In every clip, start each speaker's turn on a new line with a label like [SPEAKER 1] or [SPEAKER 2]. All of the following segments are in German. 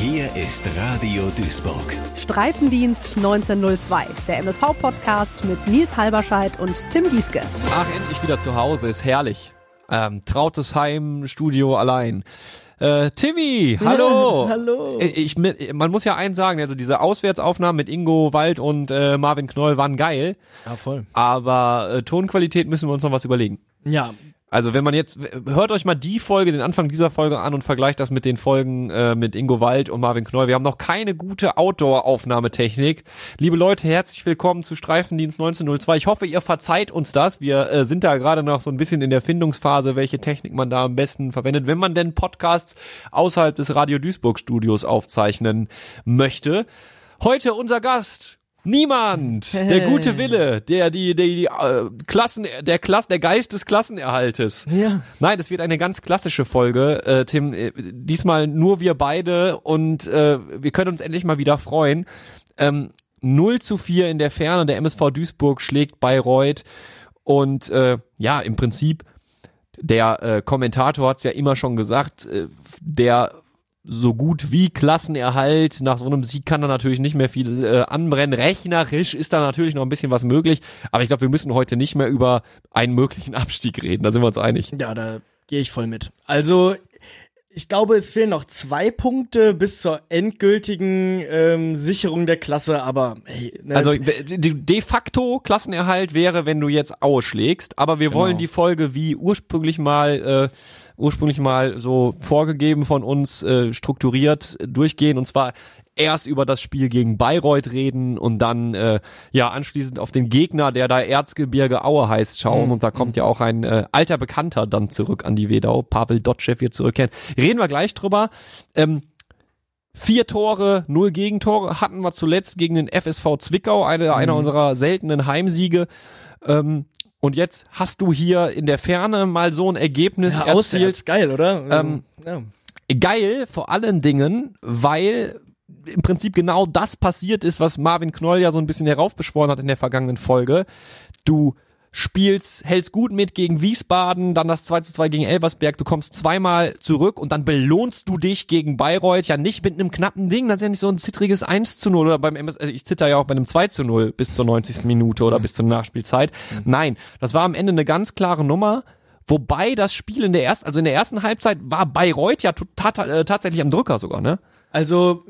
[SPEAKER 1] Hier ist Radio Duisburg.
[SPEAKER 2] Streifendienst 1902, der MSV-Podcast mit Nils Halberscheid und Tim Gieske.
[SPEAKER 3] Ach, endlich wieder zu Hause, ist herrlich. Ähm, trautes Heim, Studio allein. Äh, Timmy, hallo.
[SPEAKER 4] Ja, hallo.
[SPEAKER 3] Äh, Ich, man muss ja eins sagen, also diese Auswärtsaufnahmen mit Ingo Wald und äh, Marvin Knoll waren geil,
[SPEAKER 4] Ja, voll.
[SPEAKER 3] aber äh, Tonqualität müssen wir uns noch was überlegen.
[SPEAKER 4] Ja,
[SPEAKER 3] Also wenn man jetzt, hört euch mal die Folge, den Anfang dieser Folge an und vergleicht das mit den Folgen äh, mit Ingo Wald und Marvin Knoll. Wir haben noch keine gute Outdoor-Aufnahmetechnik. Liebe Leute, herzlich willkommen zu Streifendienst 1902. Ich hoffe, ihr verzeiht uns das. Wir äh, sind da gerade noch so ein bisschen in der Findungsphase, welche Technik man da am besten verwendet, wenn man denn Podcasts außerhalb des Radio Duisburg Studios aufzeichnen möchte. Heute unser Gast. Niemand, der gute Wille, der die, die, die äh, Klassen, der Klass, der Geist des Klassenerhaltes.
[SPEAKER 4] Ja.
[SPEAKER 3] Nein, das wird eine ganz klassische Folge, äh, Tim. Äh, diesmal nur wir beide und äh, wir können uns endlich mal wieder freuen. Ähm, 0 zu 4 in der Ferne, der MSV Duisburg schlägt Bayreuth und äh, ja, im Prinzip, der äh, Kommentator hat es ja immer schon gesagt, äh, der so gut wie Klassenerhalt. Nach so einem Sieg kann da natürlich nicht mehr viel äh, anbrennen. Rechnerisch ist da natürlich noch ein bisschen was möglich. Aber ich glaube, wir müssen heute nicht mehr über einen möglichen Abstieg reden. Da sind wir uns einig.
[SPEAKER 4] Ja, da gehe ich voll mit. Also, ich glaube, es fehlen noch zwei Punkte bis zur endgültigen ähm, Sicherung der Klasse, aber hey, ne,
[SPEAKER 3] Also de facto Klassenerhalt wäre, wenn du jetzt Aue schlägst, aber wir wollen
[SPEAKER 4] Genau.
[SPEAKER 3] die Folge wie ursprünglich mal äh, ursprünglich mal so vorgegeben von uns äh, strukturiert durchgehen und zwar erst über das Spiel gegen Bayreuth reden und dann äh, ja anschließend auf den Gegner, der da Erzgebirge Aue heißt, schauen
[SPEAKER 4] Mhm.
[SPEAKER 3] und da kommt ja auch ein äh, alter Bekannter dann zurück an die Wedau, Pavel Dotschew wird zurückkehren. Reden wir gleich drüber. Ähm, Vier Tore, null Gegentore hatten wir zuletzt gegen den FSV Zwickau, eine, einer unserer seltenen Heimsiege. Ähm, und jetzt hast du hier in der Ferne mal so ein Ergebnis
[SPEAKER 4] ja,
[SPEAKER 3] erzielt.
[SPEAKER 4] auswärts, geil, oder? Also,
[SPEAKER 3] Ähm,
[SPEAKER 4] ja.
[SPEAKER 3] Geil, vor allen Dingen, weil im Prinzip genau das passiert ist, was Marvin Knoll ja so ein bisschen heraufbeschworen hat in der vergangenen Folge. Du spielst, hältst gut mit gegen Wiesbaden, dann das 2 zu 2 gegen Elversberg, du kommst zweimal zurück und dann belohnst du dich gegen Bayreuth ja nicht mit einem knappen Ding, das ist ja nicht so ein zittriges 1 zu 0 oder beim MS, also ich zitter ja auch bei einem 2 zu 0 bis zur 90. Minute oder bis zur Nachspielzeit. Nein, das war am Ende eine ganz klare Nummer. Wobei das Spiel in der ersten, also in der ersten Halbzeit war Bayreuth ja äh, tatsächlich am Drücker sogar, ne?
[SPEAKER 4] Also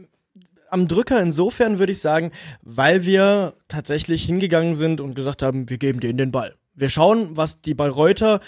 [SPEAKER 4] am Drücker insofern würde ich sagen, weil wir tatsächlich hingegangen sind und gesagt haben, wir geben denen den Ball. Wir schauen, was die Bayreuther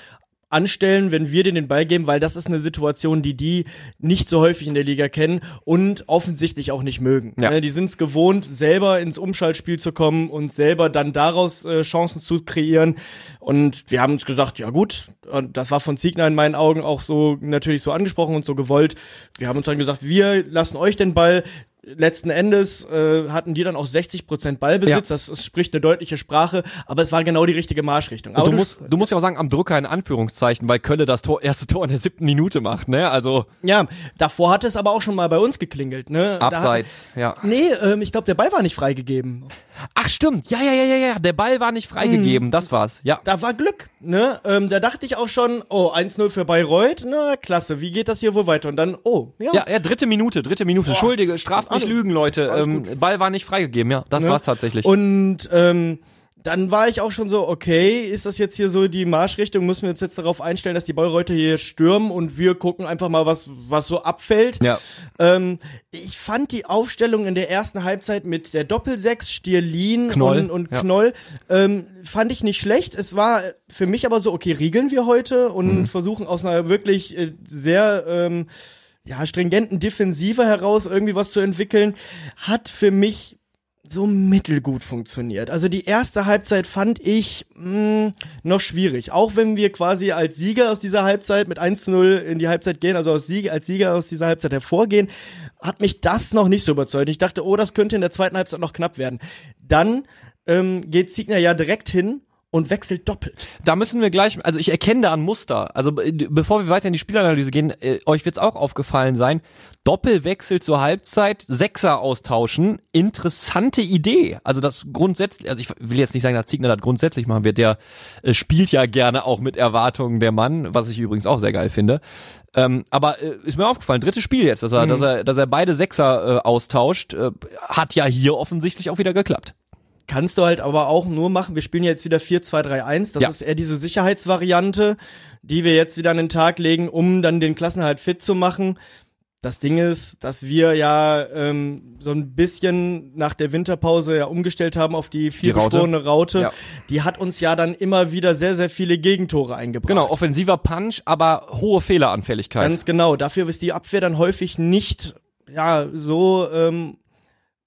[SPEAKER 4] anstellen, wenn wir denen den Ball geben, weil das ist eine Situation, die die nicht so häufig in der Liga kennen und offensichtlich auch nicht mögen.
[SPEAKER 3] Ja.
[SPEAKER 4] Ne, Die sind es gewohnt, selber ins Umschaltspiel zu kommen und selber dann daraus äh, Chancen zu kreieren. Und wir haben uns gesagt, ja gut, und das war von Ziegner in meinen Augen auch so natürlich so angesprochen und so gewollt. Wir haben uns dann gesagt, wir lassen euch den Ball. Letzten Endes äh, hatten die dann auch 60% Ballbesitz,
[SPEAKER 3] Ja.
[SPEAKER 4] das, das spricht eine deutliche Sprache, aber es war genau die richtige Marschrichtung. Aber
[SPEAKER 3] Und du musst, du musst ja auch sagen, am Drücker in Anführungszeichen, weil Kölle das Tor, erste Tor in der siebten Minute macht, ne? Also
[SPEAKER 4] Ja, davor hat es aber auch schon mal bei uns geklingelt, ne?
[SPEAKER 3] Abseits, ja.
[SPEAKER 4] Nee, ähm, ich glaube, der Ball war nicht freigegeben.
[SPEAKER 3] Ach stimmt, ja, ja, ja, ja, ja, der Ball war nicht freigegeben, das war's, ja.
[SPEAKER 4] Da war Glück, ne? Ähm, da dachte ich auch schon, oh, 1-0 für Bayreuth, na klasse, wie geht das hier wohl weiter? Und dann, oh, ja.
[SPEAKER 3] Ja, ja, dritte Minute, dritte Minute. Entschuldige, straft nicht lügen, Leute. Ähm, Ball war nicht freigegeben, ja, das
[SPEAKER 4] ne?
[SPEAKER 3] war's tatsächlich.
[SPEAKER 4] Und ähm, dann war ich auch schon so, okay, ist das jetzt hier so die Marschrichtung? Müssen wir uns jetzt darauf einstellen, dass die Bayreuther hier stürmen und wir gucken einfach mal, was, was so abfällt?
[SPEAKER 3] ja.
[SPEAKER 4] Ähm, ich fand die Aufstellung in der ersten Halbzeit mit der Doppelsechs, Stierlin
[SPEAKER 3] Knoll,
[SPEAKER 4] und, und
[SPEAKER 3] ja.
[SPEAKER 4] Knoll, ähm, fand ich nicht schlecht. Es war für mich aber so, okay, riegeln wir heute und
[SPEAKER 3] Mhm.
[SPEAKER 4] versuchen aus einer wirklich äh, sehr ähm, ja, stringenten Defensive heraus irgendwie was zu entwickeln, hat für mich so mittelgut funktioniert. Also die erste Halbzeit fand ich mh, noch schwierig. Auch wenn wir quasi als Sieger aus dieser Halbzeit mit 1-0 in die Halbzeit gehen, also als Sieger, als Sieger aus dieser Halbzeit hervorgehen, hat mich das noch nicht so überzeugt. Ich dachte, oh, das könnte in der zweiten Halbzeit noch knapp werden. Dann ähm, geht Siegner ja direkt hin und wechselt doppelt.
[SPEAKER 3] Da müssen wir gleich, also ich erkenne da ein Muster. Also äh, bevor wir weiter in die Spielanalyse gehen, äh, euch wird's auch aufgefallen sein. Doppelwechsel zur Halbzeit, Sechser austauschen, interessante Idee. Also das grundsätzlich, also ich will jetzt nicht sagen, dass Ziegner das grundsätzlich machen wird. Der äh, spielt ja gerne auch mit Erwartungen der Mann, was ich übrigens auch sehr geil finde. Ähm, aber äh, ist mir aufgefallen, drittes Spiel jetzt, dass er, dass er, dass er beide Sechser äh, austauscht, äh, hat ja hier offensichtlich auch wieder geklappt.
[SPEAKER 4] Kannst du halt aber auch nur machen. Wir spielen jetzt wieder 4-2-3-1. Das
[SPEAKER 3] Ja.
[SPEAKER 4] ist eher diese Sicherheitsvariante, die wir jetzt wieder an den Tag legen, um dann den Klassenhalt fit zu machen. Das Ding ist, dass wir ja ähm, so ein bisschen nach der Winterpause ja umgestellt haben auf die
[SPEAKER 3] Raute.
[SPEAKER 4] viergeschworene Raute.
[SPEAKER 3] Ja.
[SPEAKER 4] Die hat uns ja dann immer wieder sehr, sehr viele Gegentore eingebracht.
[SPEAKER 3] Genau, offensiver Punch, aber hohe Fehleranfälligkeit.
[SPEAKER 4] Ganz genau. Dafür ist die Abwehr dann häufig nicht ja so ähm,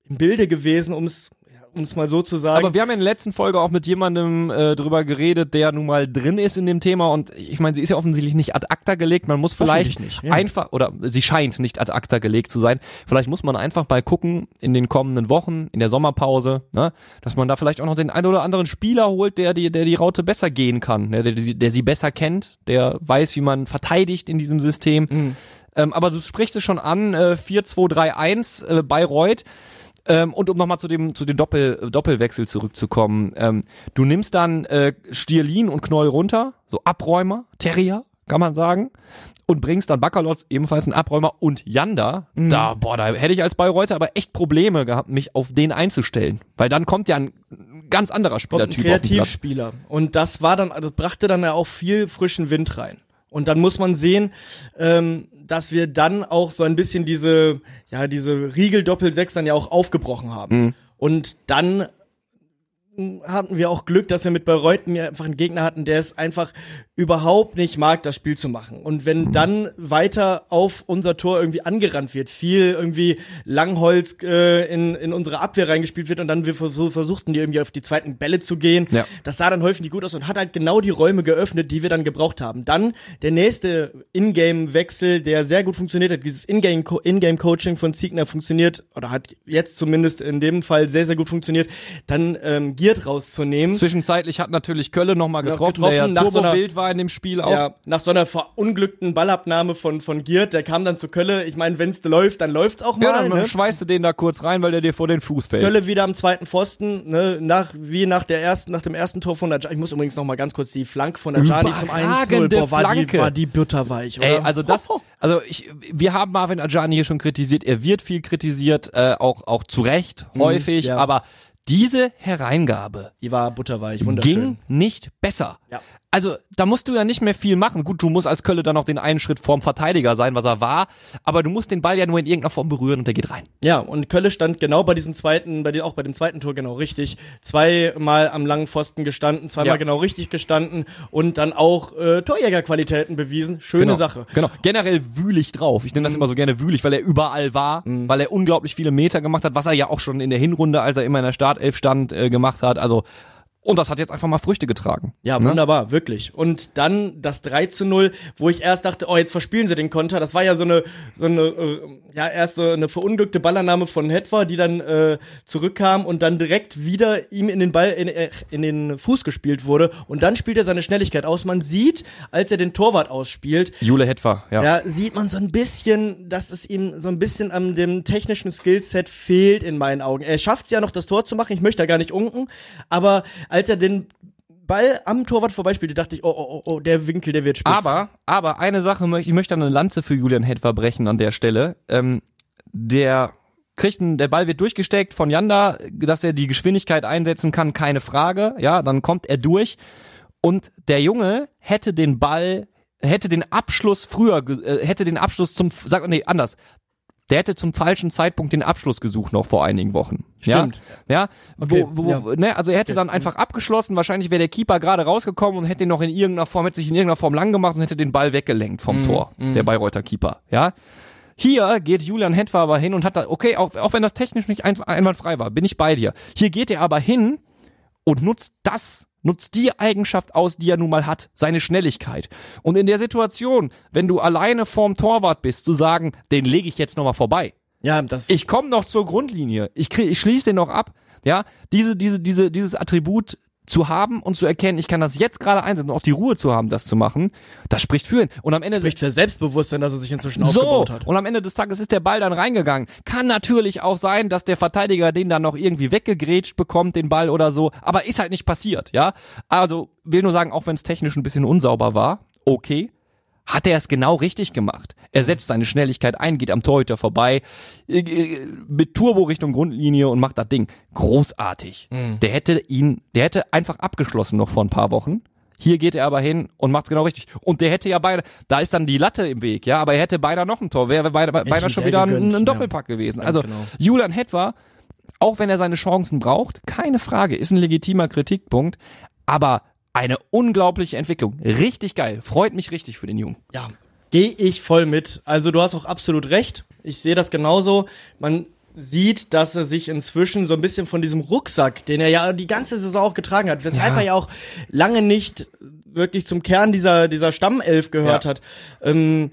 [SPEAKER 4] im Bilde gewesen, um es um es mal so zu sagen.
[SPEAKER 3] Aber wir haben ja in der letzten Folge auch mit jemandem äh, drüber geredet, der nun mal drin ist in dem Thema und ich meine, sie ist ja offensichtlich nicht ad acta gelegt. Man muss vielleicht
[SPEAKER 4] nicht, ja.
[SPEAKER 3] einfach oder sie scheint nicht ad acta gelegt zu sein. Vielleicht muss man einfach mal gucken in den kommenden Wochen, in der Sommerpause, ne, dass man da vielleicht auch noch den ein oder anderen Spieler holt, der die der die Raute besser gehen kann, ne, der, der, der sie besser kennt, der weiß, wie man verteidigt in diesem System.
[SPEAKER 4] Mhm.
[SPEAKER 3] Ähm, aber du sprichst es schon an, äh, 4-2-3-1 äh, Bayreuth. Ähm, und um nochmal zu dem zu dem Doppel, äh, Doppelwechsel zurückzukommen, ähm, du nimmst dann äh, Stierlin und Knoll runter, so Abräumer, Terrier, kann man sagen, und bringst dann Bakalotz, ebenfalls einen Abräumer, und Janda. Da, boah, da hätte ich als Bayreuther aber echt Probleme gehabt, mich auf den einzustellen. Weil dann kommt ja ein ganz anderer
[SPEAKER 4] ein
[SPEAKER 3] Spielertyp.
[SPEAKER 4] Kreativspieler. Und das war dann, das brachte dann ja auch viel frischen Wind rein. Und dann muss man sehen, ähm, dass wir dann auch so ein bisschen diese, ja, diese Riegel-Doppel-Sechs dann ja auch aufgebrochen haben.
[SPEAKER 3] Mhm.
[SPEAKER 4] Und dann hatten wir auch Glück, dass wir mit Bayreuth ja einfach einen Gegner hatten, der es einfach überhaupt nicht mag, das Spiel zu machen. Und
[SPEAKER 3] Mhm.
[SPEAKER 4] wenn dann weiter auf unser Tor irgendwie angerannt wird, viel irgendwie Langholz äh, in, in unsere Abwehr reingespielt wird und dann wir so versuchten, die irgendwie auf die zweiten Bälle zu gehen,
[SPEAKER 3] Ja.
[SPEAKER 4] das sah dann häufig nicht gut aus und hat halt genau die Räume geöffnet, die wir dann gebraucht haben. Dann der nächste Ingame-Wechsel, der sehr gut funktioniert hat, dieses Ingame- Ingame-Coaching von Ziegner funktioniert, oder hat jetzt zumindest in dem Fall sehr, sehr gut funktioniert, dann ähm, Giert rauszunehmen.
[SPEAKER 3] Zwischenzeitlich hat natürlich Kölle nochmal
[SPEAKER 4] Ja,
[SPEAKER 3] getroffen,
[SPEAKER 4] getroffen,
[SPEAKER 3] der ja
[SPEAKER 4] nach so einer-
[SPEAKER 3] turbowild war in dem Spiel auch.
[SPEAKER 4] Ja, nach so einer verunglückten Ballabnahme von, von Giert, der kam dann zu Kölle. Ich meine, wenn's läuft, dann läuft's auch
[SPEAKER 3] Ja,
[SPEAKER 4] mal.
[SPEAKER 3] dann
[SPEAKER 4] ne?
[SPEAKER 3] schweißt du den da kurz rein, weil der dir vor den Fuß fällt.
[SPEAKER 4] Kölle wieder am zweiten Pfosten, ne, nach, wie nach der ersten, nach dem ersten Tor von Ajani. Ich muss übrigens noch mal ganz kurz die Flanke von Ajani zum 1-0.
[SPEAKER 3] Überragende
[SPEAKER 4] Boah, war die,
[SPEAKER 3] Flanke.
[SPEAKER 4] war die butterweich, oder?
[SPEAKER 3] Ey, also das, also ich, wir haben Marvin Ajani hier schon kritisiert, er wird viel kritisiert, äh, auch, auch zu Recht, häufig,
[SPEAKER 4] ja.
[SPEAKER 3] aber diese Hereingabe
[SPEAKER 4] Die war butterweich, wunderschön.
[SPEAKER 3] ging nicht besser.
[SPEAKER 4] Ja.
[SPEAKER 3] Also, da musst du ja nicht mehr viel machen. Gut, du musst als Kölle dann noch den einen Schritt vorm Verteidiger sein, was er war, aber du musst den Ball ja nur in irgendeiner Form berühren und der geht rein.
[SPEAKER 4] Ja, und Kölle stand genau bei diesem zweiten, bei dem, auch bei dem zweiten Tor genau richtig. Zweimal am langen Pfosten gestanden, zweimal
[SPEAKER 3] Ja.
[SPEAKER 4] genau richtig gestanden und dann auch äh, Torjägerqualitäten bewiesen. Schöne
[SPEAKER 3] genau.
[SPEAKER 4] Sache.
[SPEAKER 3] Genau. Generell wühlig drauf. Ich nenne das immer so gerne wühlig, weil er überall war, weil er unglaublich viele Meter gemacht hat, was er ja auch schon in der Hinrunde, als er immer in der Startelf stand, äh, gemacht hat. Also, und das hat jetzt einfach mal Früchte getragen.
[SPEAKER 4] Ja,
[SPEAKER 3] Ne?
[SPEAKER 4] wunderbar, wirklich. Und dann das 3 zu 0, wo ich erst dachte, oh, jetzt verspielen sie den Konter. Das war ja so eine, so eine, äh, ja, erst so eine verunglückte Ballannahme von Hetwa, die dann äh, zurückkam und dann direkt wieder ihm in den Ball, in, äh, in den Fuß gespielt wurde. Und dann spielt er seine Schnelligkeit aus. Man sieht, als er den Torwart ausspielt,
[SPEAKER 3] Jule Hetwa, ja.
[SPEAKER 4] ja, sieht man so ein bisschen, dass es ihm so ein bisschen an dem technischen Skillset fehlt in meinen Augen. Er schafft es ja noch, das Tor zu machen. Ich möchte da gar nicht unken, aber als er den Ball am Torwart vorbeispielte, dachte ich, oh, oh, oh, oh, der Winkel, der wird spitz.
[SPEAKER 3] Aber, aber eine Sache möchte, ich möchte eine Lanze für Julian Hetwa brechen an der Stelle. Ähm, der kriegt einen, der Ball wird durchgesteckt von Janda, dass er die Geschwindigkeit einsetzen kann, keine Frage. Ja, dann kommt er durch und der Junge hätte den Ball, hätte den Abschluss früher, äh, hätte den Abschluss zum, sag, nee, anders. Der hätte zum falschen Zeitpunkt den Abschluss gesucht noch vor einigen Wochen.
[SPEAKER 4] Stimmt.
[SPEAKER 3] Ja, ja,
[SPEAKER 4] Okay,
[SPEAKER 3] wo, wo,
[SPEAKER 4] ja.
[SPEAKER 3] ne, also er hätte dann einfach abgeschlossen. Wahrscheinlich wäre der Keeper gerade rausgekommen und hätte ihn noch in irgendeiner Form, hätte sich in irgendeiner Form lang gemacht und hätte den Ball weggelenkt vom
[SPEAKER 4] Mhm,
[SPEAKER 3] Tor, der Bayreuther Keeper. Ja. Hier geht Julian Hetwa aber hin und hat da, okay, auch, auch wenn das technisch nicht ein, einwandfrei war, bin ich bei dir. Hier geht er aber hin und nutzt das, nutzt die Eigenschaft aus, die er nun mal hat, seine Schnelligkeit. Und in der Situation, wenn du alleine vorm Torwart bist, zu sagen, den lege ich jetzt nochmal vorbei.
[SPEAKER 4] ja, das
[SPEAKER 3] Ich komme noch zur Grundlinie. Ich, krieg, ich schließe den noch ab. Ja, diese, diese, diese, dieses Attribut zu haben und zu erkennen, ich kann das jetzt gerade einsetzen und auch die Ruhe zu haben, das zu machen, das spricht für ihn. Und am Ende
[SPEAKER 4] Spricht für Selbstbewusstsein, dass er sich inzwischen
[SPEAKER 3] so,
[SPEAKER 4] aufgebaut hat.
[SPEAKER 3] und am Ende des Tages ist der Ball dann reingegangen. Kann natürlich auch sein, dass der Verteidiger den dann noch irgendwie weggegrätscht bekommt, den Ball oder so, aber ist halt nicht passiert, ja. Also will nur sagen, auch wenn es technisch ein bisschen unsauber war, okay, hat er es genau richtig gemacht. Er setzt seine Schnelligkeit ein, geht am Torhüter vorbei, äh, äh, mit Turbo Richtung Grundlinie und macht das Ding. Großartig. Der hätte ihn, der hätte einfach abgeschlossen noch vor ein paar Wochen. Hier geht er aber hin und macht's genau richtig. Und der hätte ja beide, da ist dann die Latte im Weg, ja, aber er hätte beinahe noch ein Tor, wäre beinahe, beinahe schon wieder ein,
[SPEAKER 4] gegönnt,
[SPEAKER 3] ein
[SPEAKER 4] ja.
[SPEAKER 3] Doppelpack gewesen.
[SPEAKER 4] Ganz
[SPEAKER 3] Also
[SPEAKER 4] genau.
[SPEAKER 3] Julian Hetwa, auch wenn er seine Chancen braucht, keine Frage, ist ein legitimer Kritikpunkt, aber eine unglaubliche Entwicklung. Richtig geil. Freut mich richtig für den Jungen.
[SPEAKER 4] Ja, gehe ich voll mit. Also du hast auch absolut recht. Ich sehe das genauso. Man sieht, dass er sich inzwischen so ein bisschen von diesem Rucksack, den er ja die ganze Saison auch getragen hat, weshalb
[SPEAKER 3] Ja.
[SPEAKER 4] er ja auch lange nicht wirklich zum Kern dieser, dieser Stammelf gehört
[SPEAKER 3] Ja.
[SPEAKER 4] hat. Ähm,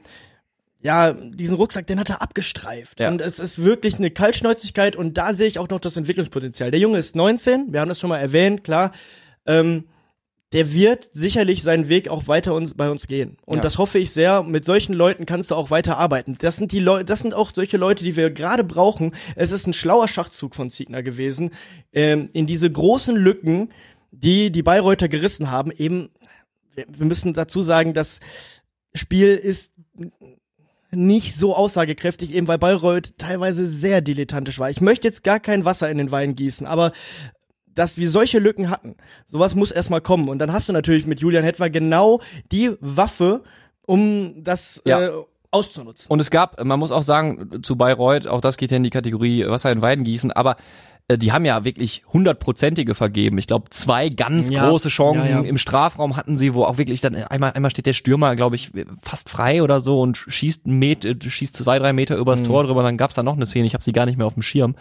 [SPEAKER 4] ja, diesen Rucksack, den hat er abgestreift.
[SPEAKER 3] Ja.
[SPEAKER 4] Und es ist wirklich eine Kaltschnäuzigkeit und da sehe ich auch noch das Entwicklungspotenzial. Der Junge ist 19, wir haben das schon mal erwähnt, klar. Ähm, der wird sicherlich seinen Weg auch weiter uns, bei uns gehen. Und
[SPEAKER 3] Ja.
[SPEAKER 4] das hoffe ich sehr. Mit solchen Leuten kannst du auch weiter arbeiten. Das sind die Leute, das sind auch solche Leute, die wir gerade brauchen. Es ist ein schlauer Schachzug von Ziegner gewesen, ähm, in diese großen Lücken, die die Bayreuther gerissen haben, eben, wir, wir müssen dazu sagen, das Spiel ist nicht so aussagekräftig, eben weil Bayreuth teilweise sehr dilettantisch war. Ich möchte jetzt gar kein Wasser in den Wein gießen, aber dass wir solche Lücken hatten, sowas muss erstmal kommen. Und dann hast du natürlich mit Julian Hetwer genau die Waffe, um das
[SPEAKER 3] Ja.
[SPEAKER 4] äh, auszunutzen.
[SPEAKER 3] Und es gab, man muss auch sagen, zu Bayreuth, auch das geht ja in die Kategorie Wasser in Weiden gießen, aber äh, die haben ja wirklich hundertprozentige vergeben. Ich glaube, zwei ganz
[SPEAKER 4] Ja.
[SPEAKER 3] große Chancen
[SPEAKER 4] Ja,
[SPEAKER 3] im Strafraum hatten sie, wo auch wirklich dann einmal, einmal steht der Stürmer, glaube ich, fast frei oder so und schießt Met, schießt zwei, drei Meter übers
[SPEAKER 4] Mhm.
[SPEAKER 3] Tor drüber. Dann gab's da noch eine Szene, ich habe sie gar nicht mehr auf dem Schirm.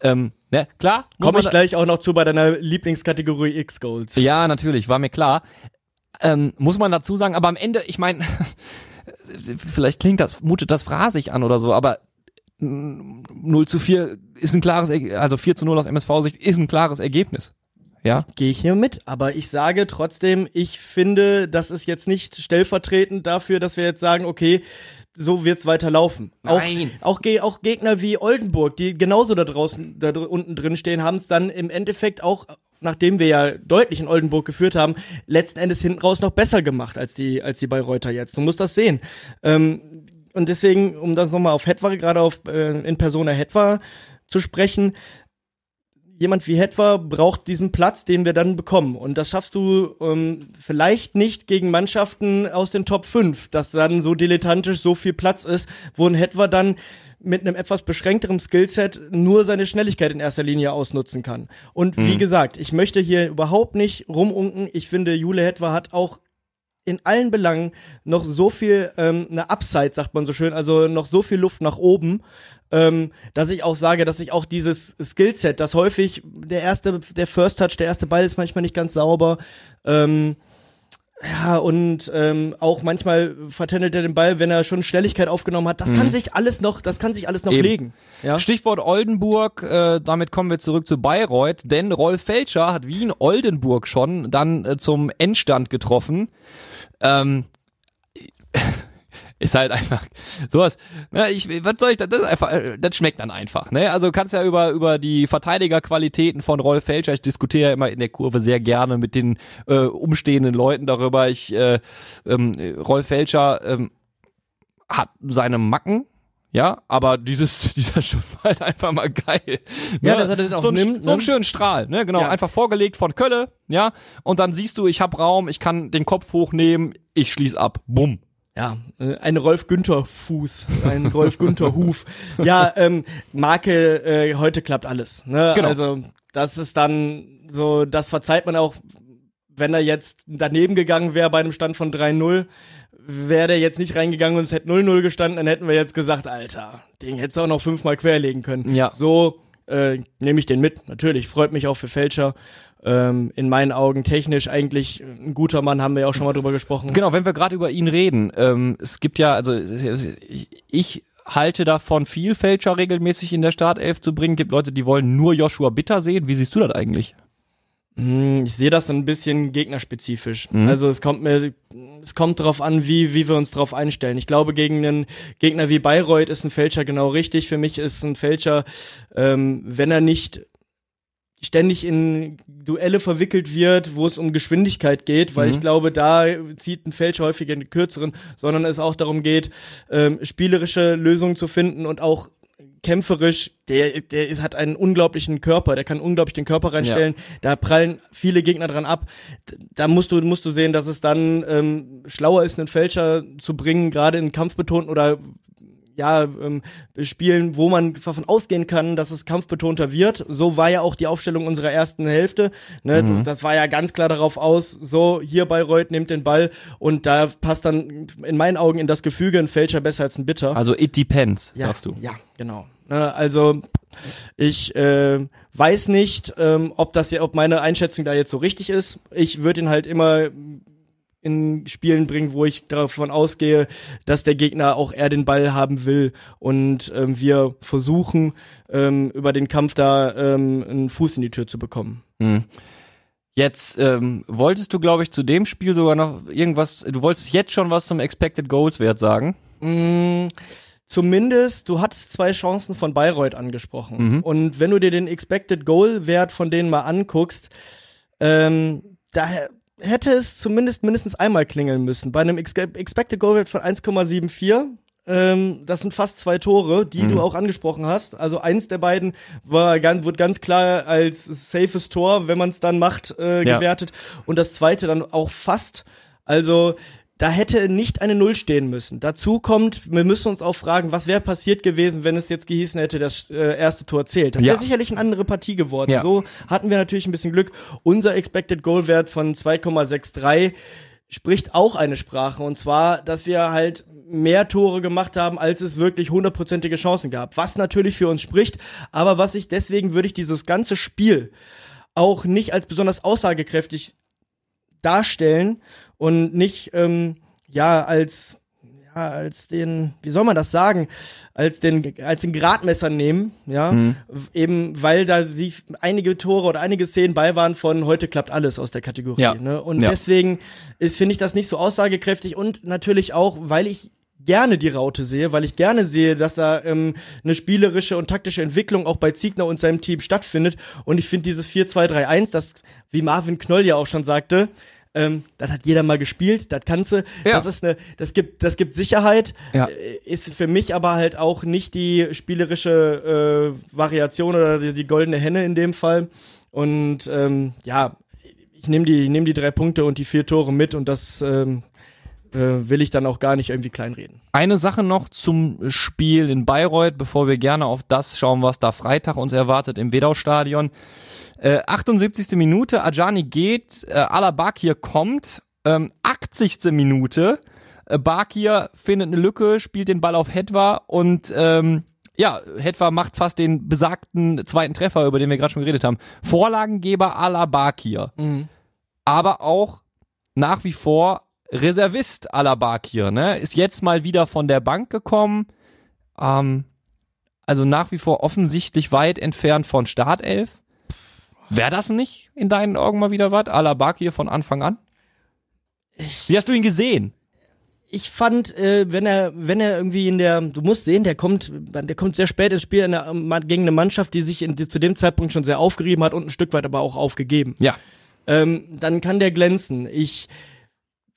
[SPEAKER 3] Ähm, ne, klar,
[SPEAKER 4] Komme ich gleich auch noch zu bei deiner Lieblingskategorie X-Goals.
[SPEAKER 3] Ja, natürlich, war mir klar. Ähm, muss man dazu sagen, aber am Ende, ich meine, vielleicht klingt das, mutet das phrasig an oder so, aber mm, 0 zu 4 ist ein klares, also 4 zu 0 aus MSV-Sicht ist ein klares Ergebnis. Ja,
[SPEAKER 4] Gehe ich hier mit, aber ich sage trotzdem, ich finde, das ist jetzt nicht stellvertretend dafür, dass wir jetzt sagen, okay, so wird's weiter laufen.
[SPEAKER 3] Nein.
[SPEAKER 4] Auch, auch, auch Gegner wie Oldenburg, die genauso da draußen, da unten drin stehen, haben es dann im Endeffekt auch, nachdem wir ja deutlich in Oldenburg geführt haben, letzten Endes hinten raus noch besser gemacht als die, als die Bayreuther jetzt. Du musst das sehen. Ähm, und deswegen, um das nochmal auf Hetwa, gerade auf äh, in Persona Hetwa zu sprechen, jemand wie Hetwa braucht diesen Platz, den wir dann bekommen. Und das schaffst du ähm, vielleicht nicht gegen Mannschaften aus den Top 5, dass dann so dilettantisch so viel Platz ist, wo ein Hetwa dann mit einem etwas beschränkterem Skillset nur seine Schnelligkeit in erster Linie ausnutzen kann. Und wie gesagt, ich möchte hier überhaupt nicht rumunken. Ich finde, Jule Hetwa hat auch in allen Belangen noch so viel ähm, eine Upside, sagt man so schön, also noch so viel Luft nach oben, ähm, dass ich auch sage, dass ich auch dieses Skillset, das häufig der erste, der First Touch, der erste Ball ist manchmal nicht ganz sauber, ähm, ja, und ähm, auch manchmal vertändelt er den Ball, wenn er schon Schnelligkeit aufgenommen hat. Das kann sich alles noch, das kann sich alles noch
[SPEAKER 3] Eben.
[SPEAKER 4] legen. Ja?
[SPEAKER 3] Stichwort Oldenburg, äh, damit kommen wir zurück zu Bayreuth, denn Rolf Felscher hat wie in Oldenburg schon dann äh, zum Endstand getroffen. Ähm, ist halt einfach sowas. Ne, ich, was soll ich da, das ist einfach, das schmeckt dann einfach. Ne? Also kannst ja über über die Verteidigerqualitäten von Rolf Felscher. Ich diskutiere ja immer in der Kurve sehr gerne mit den äh, umstehenden Leuten darüber. Ich äh, ähm, Rolf Felscher ähm, hat seine Macken. Ja, aber dieses, dieser Schuss war halt einfach mal geil.
[SPEAKER 4] Ja,
[SPEAKER 3] Ne?
[SPEAKER 4] dass er das auch
[SPEAKER 3] so,
[SPEAKER 4] nimmt,
[SPEAKER 3] so einen
[SPEAKER 4] ne?
[SPEAKER 3] schönen Strahl, ne, genau,
[SPEAKER 4] Ja.
[SPEAKER 3] einfach vorgelegt von Kölle, ja, und dann siehst du, ich hab Raum, ich kann den Kopf hochnehmen, ich schließ ab, bumm.
[SPEAKER 4] Ja, äh, ein Rolf Günther Fuß, ein Rolf Günther Huf. Ja, ähm, Marke, äh, heute klappt alles. Ne?
[SPEAKER 3] Genau.
[SPEAKER 4] Also das ist dann so, das verzeiht man auch, wenn er jetzt daneben gegangen wäre bei einem Stand von 3-0, wäre der jetzt nicht reingegangen und es hätte 0-0 gestanden, dann hätten wir jetzt gesagt, Alter, den hättest du auch noch fünfmal querlegen können.
[SPEAKER 3] Ja.
[SPEAKER 4] So äh, nehme ich den mit, natürlich. Freut mich auch für Fälscher. Ähm, in meinen Augen technisch eigentlich ein guter Mann, haben wir ja auch schon mal drüber gesprochen.
[SPEAKER 3] Genau, wenn wir gerade über ihn reden, ähm, es gibt ja, also ich halte davon viel, Fälscher regelmäßig in der Startelf zu bringen. Gibt Leute, die wollen nur Joshua Bitter sehen. Wie siehst du das eigentlich?
[SPEAKER 4] Hm, Ich sehe das ein bisschen gegnerspezifisch.
[SPEAKER 3] Mhm.
[SPEAKER 4] Also es kommt mir, es kommt darauf an, wie, wie wir uns darauf einstellen. Ich glaube, gegen einen Gegner wie Bayreuth ist ein Fälscher genau richtig. Für mich ist ein Fälscher, ähm, wenn er nicht ständig in Duelle verwickelt wird, wo es um Geschwindigkeit geht, weil
[SPEAKER 3] Mhm.
[SPEAKER 4] ich glaube, da zieht ein Fälscher häufiger den kürzeren, sondern es auch darum geht, ähm, spielerische Lösungen zu finden und auch kämpferisch, der, der ist, hat einen unglaublichen Körper, der kann unglaublich den Körper reinstellen, da prallen viele Gegner dran ab. Da musst du, musst du sehen, dass es dann ähm, schlauer ist, einen Fälscher zu bringen, gerade in kampfbetonten oder ja, ähm, Spielen, wo man davon ausgehen kann, dass es kampfbetonter wird. So war ja auch die Aufstellung unserer ersten Hälfte. Ne? Das war ja ganz klar darauf aus, so hier Bayreuth nimmt den Ball und da passt dann in meinen Augen in das Gefüge ein Fälscher besser als ein Bitter.
[SPEAKER 3] Also it depends,
[SPEAKER 4] Ja,
[SPEAKER 3] sagst du.
[SPEAKER 4] Ja, genau. Ne, Also ich äh, weiß nicht, ähm, ob das ja, ob meine Einschätzung da jetzt so richtig ist. Ich würde ihn halt immer in Spielen bringen, wo ich davon ausgehe, dass der Gegner auch eher den Ball haben will und ähm, wir versuchen ähm, über den Kampf da ähm, einen Fuß in die Tür zu bekommen.
[SPEAKER 3] Hm. Jetzt ähm, wolltest du, glaube ich, zu dem Spiel sogar noch irgendwas, du wolltest jetzt schon was zum Expected Goals Wert sagen.
[SPEAKER 4] Mm, zumindest, du hattest zwei Chancen von Bayreuth angesprochen.
[SPEAKER 3] Mhm.
[SPEAKER 4] Und wenn du dir den Expected Goal Wert von denen mal anguckst, ähm, da hätte es zumindest mindestens einmal klingeln müssen. Bei einem Ex Expected Goal Wert von 1,74, ähm, das sind fast zwei Tore, die
[SPEAKER 3] Mhm.
[SPEAKER 4] du auch angesprochen hast. Also eins der beiden war ganz, wird ganz klar als safes Tor, wenn man es dann macht, äh,
[SPEAKER 3] Ja.
[SPEAKER 4] gewertet. Und das zweite dann auch fast. Also da hätte nicht eine Null stehen müssen. Dazu kommt, wir müssen uns auch fragen, was wäre passiert gewesen, wenn es jetzt gehießen hätte, das äh, erste Tor zählt. Das wäre
[SPEAKER 3] Ja.
[SPEAKER 4] sicherlich eine andere Partie geworden.
[SPEAKER 3] Ja.
[SPEAKER 4] So hatten wir natürlich ein bisschen Glück. Unser Expected Goal Wert von 2,63 spricht auch eine Sprache. Und zwar, dass wir halt mehr Tore gemacht haben, als es wirklich hundertprozentige Chancen gab. Was natürlich für uns spricht, aber was ich, deswegen würde ich dieses ganze Spiel auch nicht als besonders aussagekräftig darstellen und nicht ähm, ja als ja als den wie soll man das sagen als den als den Gradmesser nehmen ja
[SPEAKER 3] Mhm.
[SPEAKER 4] Eben weil da sie einige Tore oder einige Szenen bei waren von heute klappt alles aus der Kategorie
[SPEAKER 3] Ja.
[SPEAKER 4] ne? und
[SPEAKER 3] Ja.
[SPEAKER 4] deswegen ist finde ich das nicht so aussagekräftig und natürlich auch weil ich gerne die Raute sehe, weil ich gerne sehe, dass da ähm, eine spielerische und taktische Entwicklung auch bei Ziegner und seinem Team stattfindet. Und ich finde dieses 4-2-3-1, das, wie Marvin Knoll ja auch schon sagte, ähm, das hat jeder mal gespielt, das kannst du.
[SPEAKER 3] Ja.
[SPEAKER 4] Das ist eine, das gibt, das gibt Sicherheit.
[SPEAKER 3] Ja.
[SPEAKER 4] Äh, Ist für mich aber halt auch nicht die spielerische äh, Variation oder die, die goldene Henne in dem Fall. Und ähm, ja, ich nehme die, ich nehm die drei Punkte und die vier Tore mit und das ähm, äh, will ich dann auch gar nicht irgendwie kleinreden.
[SPEAKER 3] Eine Sache noch zum Spiel in Bayreuth, bevor wir gerne auf das schauen, was da Freitag uns erwartet im Wedau-Stadion. Äh, 78. Minute, Ajani geht, äh, Alabakir kommt, ähm, 80. Minute, äh, Bakir findet eine Lücke, spielt den Ball auf Hetwa und ähm, ja, Hetwa macht fast den besagten zweiten Treffer, über den wir gerade schon geredet haben. Vorlagengeber Alabakir, aber auch nach wie vor Reservist Alabakir, ne? Ist jetzt mal wieder von der Bank gekommen. Ähm, also nach wie vor offensichtlich weit entfernt von Startelf. Wäre das nicht in deinen Augen mal wieder was? Alabakir von Anfang an? Wie hast du ihn gesehen?
[SPEAKER 4] ich fand, äh, wenn er, wenn er irgendwie in der, du musst sehen, der kommt, der kommt sehr spät ins Spiel in der, gegen eine Mannschaft, die sich in, die zu dem Zeitpunkt schon sehr aufgerieben hat und ein Stück weit aber auch aufgegeben.
[SPEAKER 3] Ja.
[SPEAKER 4] ähm, dann kann der glänzen. Ich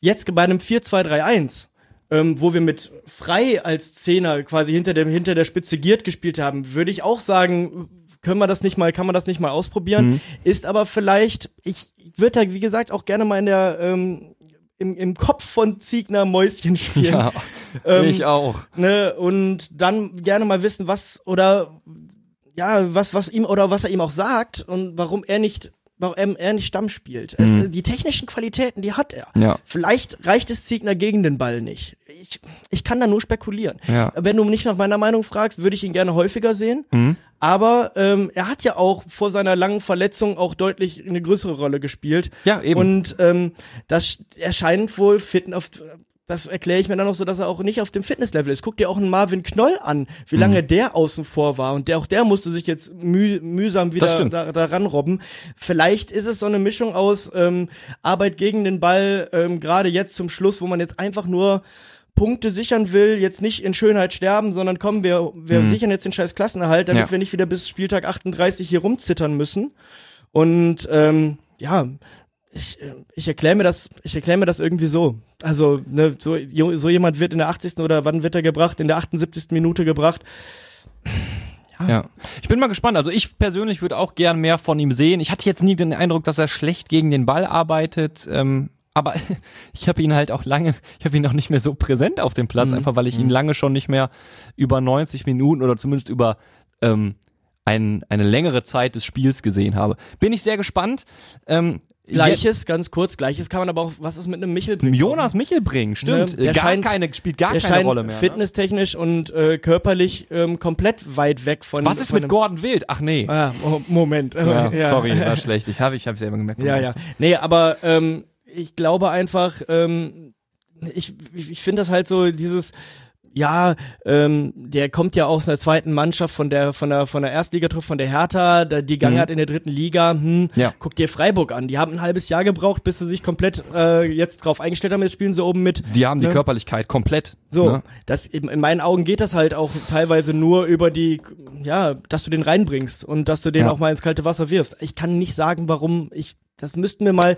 [SPEAKER 4] jetzt bei einem 4-2-3-1, ähm, wo wir mit frei als Zehner quasi hinter dem hinter der Spitze giert gespielt haben, würde ich auch sagen, können wir das nicht mal, kann man das nicht mal ausprobieren? Ist aber vielleicht, ich würde da wie gesagt auch gerne mal in der ähm, im, im Kopf von Ziegner Mäuschen spielen.
[SPEAKER 3] Ja,
[SPEAKER 4] Ähm,
[SPEAKER 3] ich auch.
[SPEAKER 4] ne, und dann gerne mal wissen, was oder ja, was was ihm oder was er ihm auch sagt und warum er nicht warum er nicht Stamm spielt. Es, die technischen Qualitäten, die hat er.
[SPEAKER 3] Ja.
[SPEAKER 4] Vielleicht reicht es Ziegner gegen den Ball nicht. Ich, ich kann da nur spekulieren.
[SPEAKER 3] Ja.
[SPEAKER 4] Wenn du mich nach meiner Meinung fragst, würde ich ihn gerne häufiger sehen. Aber ähm, er hat ja auch vor seiner langen Verletzung auch deutlich eine größere Rolle gespielt.
[SPEAKER 3] Ja, eben.
[SPEAKER 4] Und ähm, das erscheint wohl fit auf das erkläre ich mir dann auch so, dass er auch nicht auf dem Fitnesslevel ist. Guck dir auch einen Marvin Knoll an, wie lange der außen vor war und der auch der musste sich jetzt müh, mühsam wieder da, da ranrobben. Vielleicht ist es so eine Mischung aus ähm, Arbeit gegen den Ball, ähm, gerade jetzt zum Schluss, wo man jetzt einfach nur Punkte sichern will, jetzt nicht in Schönheit sterben, sondern kommen wir, wir sichern jetzt den scheiß Klassenerhalt, damit
[SPEAKER 3] Ja.
[SPEAKER 4] wir nicht wieder bis Spieltag 38 hier rumzittern müssen. Und ähm, ja, ich, äh, ich erkläre mir das, ich erkläre mir das irgendwie so. Also, ne, so, so jemand wird in der 80. oder wann wird er gebracht? In der 78. Minute gebracht.
[SPEAKER 3] Ja. Ich bin mal gespannt. Also ich persönlich würde auch gern mehr von ihm sehen. Ich hatte jetzt nie den Eindruck, dass er schlecht gegen den Ball arbeitet. Ähm, aber ich habe ihn halt auch lange, ich habe ihn auch nicht mehr so präsent auf dem Platz, einfach weil ich ihn lange schon nicht mehr über 90 Minuten oder zumindest über ähm, ein, eine längere Zeit des Spiels gesehen habe. Bin ich sehr gespannt. Ähm,
[SPEAKER 4] Gleiches, ganz kurz, gleiches kann man aber auch, was ist mit einem Michel?
[SPEAKER 3] Je- Jonas Michelbring, stimmt.
[SPEAKER 4] Ne, der
[SPEAKER 3] gar
[SPEAKER 4] scheint-
[SPEAKER 3] keine, spielt gar
[SPEAKER 4] der
[SPEAKER 3] keine
[SPEAKER 4] scheint
[SPEAKER 3] Rolle mehr. ne?
[SPEAKER 4] fitnesstechnisch und äh, körperlich ähm, komplett weit weg von.
[SPEAKER 3] Was ist
[SPEAKER 4] von
[SPEAKER 3] mit Gordon Wild? Ach nee.
[SPEAKER 4] Ah, Mo- Moment.
[SPEAKER 3] Ja, Sorry, war schlecht. Ich habe ich hab selber gemerkt.
[SPEAKER 4] Ja, ja. Nee, aber ähm, ich glaube einfach, ähm, ich ich finde das halt so, dieses, ja, ähm, der kommt ja aus einer zweiten Mannschaft von der, von der, von der Erstligatruppe, von der Hertha, da, die Gang
[SPEAKER 3] Mhm.
[SPEAKER 4] hat in der dritten Liga, hm,
[SPEAKER 3] Ja.
[SPEAKER 4] guck dir Freiburg an. Die haben ein halbes Jahr gebraucht, bis sie sich komplett äh, jetzt drauf eingestellt haben, jetzt spielen sie oben mit.
[SPEAKER 3] Die haben die
[SPEAKER 4] Ne?
[SPEAKER 3] Körperlichkeit komplett.
[SPEAKER 4] So,
[SPEAKER 3] Ne?
[SPEAKER 4] das in in meinen Augen geht das halt auch teilweise nur über die, ja, dass du den reinbringst und dass du den
[SPEAKER 3] Ja.
[SPEAKER 4] auch mal ins kalte Wasser wirfst. Ich kann nicht sagen, warum ich, das müssten wir mal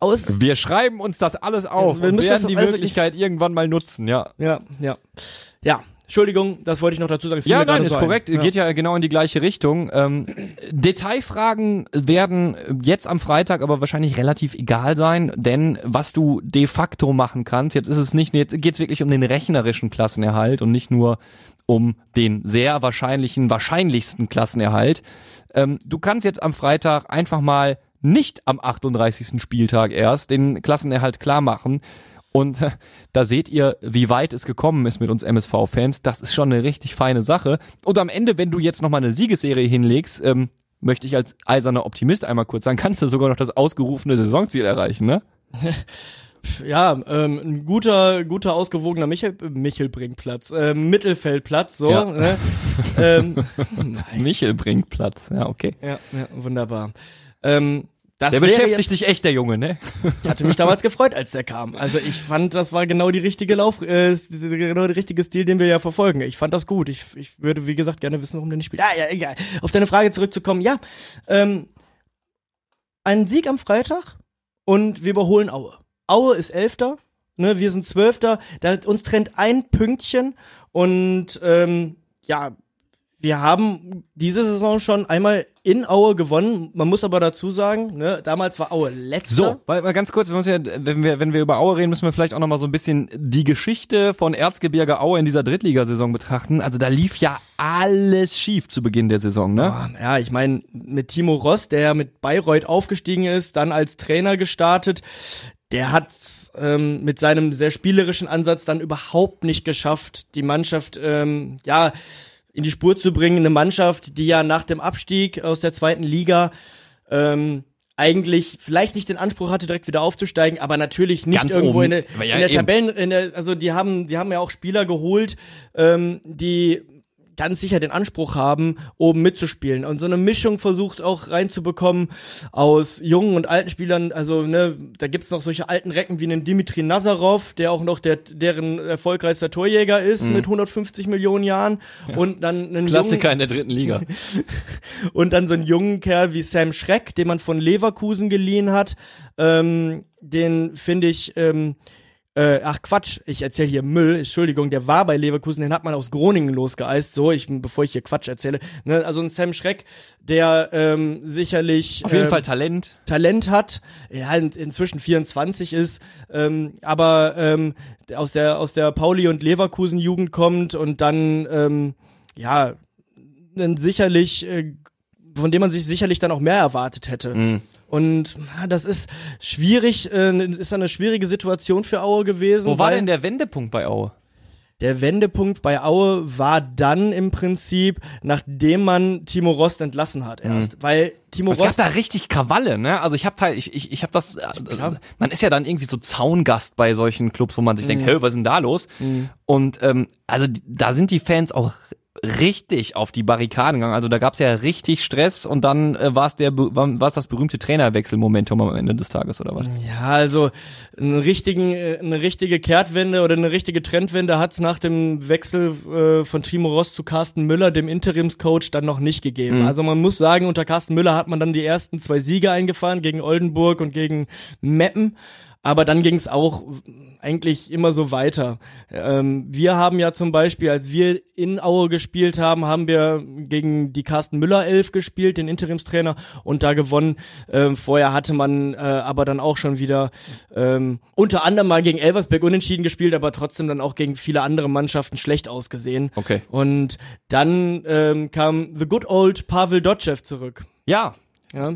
[SPEAKER 4] aus.
[SPEAKER 3] Wir schreiben uns das alles auf
[SPEAKER 4] wir
[SPEAKER 3] und
[SPEAKER 4] müssen
[SPEAKER 3] werden die Möglichkeit irgendwann mal nutzen, ja.
[SPEAKER 4] Ja, ja, ja. Entschuldigung, das wollte ich noch dazu sagen.
[SPEAKER 3] Ja, nein, ist
[SPEAKER 4] so
[SPEAKER 3] korrekt.
[SPEAKER 4] Ja.
[SPEAKER 3] Geht ja genau in die gleiche Richtung. Ähm, Detailfragen werden jetzt am Freitag aber wahrscheinlich relativ egal sein, denn was du de facto machen kannst, jetzt ist es nicht, jetzt geht's wirklich um den rechnerischen Klassenerhalt und nicht nur um den sehr wahrscheinlichen, wahrscheinlichsten Klassenerhalt. Ähm, du kannst jetzt am Freitag einfach mal nicht am 38. Spieltag erst den Klassenerhalt klar machen. Und äh, da seht ihr, wie weit es gekommen ist mit uns MSV-Fans. Das ist schon eine richtig feine Sache. Und am Ende, wenn du jetzt nochmal eine Siegesserie hinlegst, ähm, möchte ich als eiserner Optimist einmal kurz sagen, kannst du sogar noch das ausgerufene Saisonziel erreichen, ne?
[SPEAKER 4] Ja, ähm, ein guter, guter ausgewogener Michel, Michelbringplatz, ähm, Mittelfeldplatz, so.
[SPEAKER 3] Ja.
[SPEAKER 4] Ne? ähm.
[SPEAKER 3] Michel Platz. Ja, okay.
[SPEAKER 4] Ja, ja, wunderbar. Ähm, das
[SPEAKER 3] Der beschäftigt dich echt, der Junge, ne?
[SPEAKER 4] Ich hatte mich damals gefreut, als der kam. Also ich fand, das war genau die richtige Lauf, äh, genau der richtige Stil, den wir ja verfolgen. Ich fand das gut. Ich, ich würde, wie gesagt, gerne wissen, warum der nicht spielt. Ah, ja, egal. Auf deine Frage zurückzukommen. Ja, ähm, ein Sieg am Freitag und wir überholen Aue. Aue ist Elfter, ne, wir sind Zwölfter. Da uns trennt ein Pünktchen und ähm, ja, wir haben diese Saison schon einmal in Aue gewonnen. Man muss aber dazu sagen, ne, damals war Aue letzter.
[SPEAKER 3] So, weil, weil ganz kurz, wir müssen ja, wenn wir, wenn wir über Aue reden, müssen wir vielleicht auch nochmal so ein bisschen die Geschichte von Erzgebirge Aue in dieser Drittligasaison betrachten. Also da lief ja alles schief zu Beginn der Saison, ne?
[SPEAKER 4] Ja, ich meine, mit Timo Ross, der ja mit Bayreuth aufgestiegen ist, dann als Trainer gestartet, der hat ähm, mit seinem sehr spielerischen Ansatz dann überhaupt nicht geschafft, die Mannschaft ähm, ja in die Spur zu bringen. Eine Mannschaft, die ja nach dem Abstieg aus der zweiten Liga ähm, eigentlich vielleicht nicht den Anspruch hatte, direkt wieder aufzusteigen, aber natürlich nicht
[SPEAKER 3] Ganz
[SPEAKER 4] irgendwo
[SPEAKER 3] oben.
[SPEAKER 4] in der,
[SPEAKER 3] ja,
[SPEAKER 4] in der. Tabellen, in der, also die haben, die haben ja auch Spieler geholt, ähm, die ganz sicher den Anspruch haben, oben mitzuspielen. Und so eine Mischung versucht auch reinzubekommen aus jungen und alten Spielern. Also, ne, da gibt's noch solche alten Recken wie einen Dimitri Nazarov, der auch noch der, deren erfolgreichster Torjäger ist mit 150 Millionen Jahren. Und dann einen
[SPEAKER 3] Mhm. Klassiker
[SPEAKER 4] jungen,
[SPEAKER 3] in der dritten Liga.
[SPEAKER 4] und dann so einen jungen Kerl wie Sam Schreck, den man von Leverkusen geliehen hat. Ähm, den finde ich, ähm, äh, ach Quatsch, ich erzähle hier Müll, Entschuldigung, der war bei Leverkusen, den hat man aus Groningen losgeeist, so, ich, bevor ich hier Quatsch erzähle. Ne, also ein Sam Schreck, der ähm, sicherlich
[SPEAKER 3] Auf jeden
[SPEAKER 4] ähm,
[SPEAKER 3] Fall Talent.
[SPEAKER 4] Talent hat, ja, in, inzwischen 24 ist, ähm, aber ähm, aus der aus der Pauli und Leverkusen Jugend kommt und dann ähm, ja dann sicherlich äh, von dem man sich sicherlich dann auch mehr erwartet hätte.
[SPEAKER 3] Mhm.
[SPEAKER 4] Und ja, das ist schwierig, äh, ist eine schwierige Situation für Aue gewesen.
[SPEAKER 3] Wo war denn der Wendepunkt bei Aue?
[SPEAKER 4] der Wendepunkt bei Aue war dann im Prinzip, nachdem man Timo Rost entlassen hat erst. Mhm. Weil Timo
[SPEAKER 3] Rost. Es gab da richtig Krawalle, ne? Also ich hab halt, ich, ich, ich hab das, äh, man ist ja dann irgendwie so Zaungast bei solchen Clubs, wo man sich mhm. denkt, hey, was ist denn da los? Mhm. Und ähm, also da sind die Fans auch richtig auf die Barrikaden gegangen. Also da gab's ja richtig Stress und dann äh, war es der war es das berühmte Trainerwechselmomentum am Ende des Tages oder was?
[SPEAKER 4] Ja, also einen richtigen äh, eine richtige Kehrtwende oder eine richtige Trendwende hat's nach dem Wechsel äh, von Timo Ross zu Carsten Müller, dem Interimscoach, dann noch nicht gegeben. Mhm. Also man muss sagen, unter Carsten Müller hat man dann die ersten zwei Siege eingefahren gegen Oldenburg und gegen Meppen. Aber dann ging es auch eigentlich immer so weiter. Ähm, wir haben ja zum Beispiel, als wir in Aue gespielt haben, haben wir gegen die Carsten Müller Elf gespielt, den Interimstrainer, und da gewonnen. Ähm, vorher hatte man äh, aber dann auch schon wieder ähm, unter anderem mal gegen Elversberg unentschieden gespielt, aber trotzdem dann auch gegen viele andere Mannschaften schlecht ausgesehen.
[SPEAKER 3] Okay.
[SPEAKER 4] Und dann ähm, kam the good old Pavel Dotschew zurück.
[SPEAKER 3] Ja.
[SPEAKER 4] Ja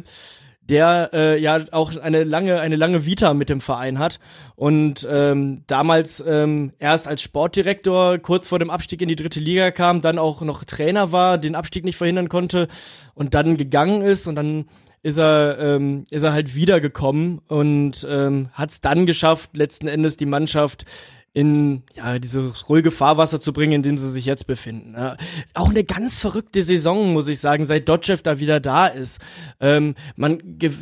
[SPEAKER 4] der äh, ja auch eine lange eine lange Vita mit dem Verein hat. Und ähm, damals ähm, erst als Sportdirektor kurz vor dem Abstieg in die dritte Liga kam, dann auch noch Trainer war, den Abstieg nicht verhindern konnte und dann gegangen ist und dann ist er ähm, ist er halt wiedergekommen und ähm, hat es dann geschafft letzten Endes die Mannschaft in ja dieses ruhige Fahrwasser zu bringen, in dem sie sich jetzt befinden. Ja. Auch eine ganz verrückte Saison, muss ich sagen, seit Dodgev da wieder da ist. Ähm, man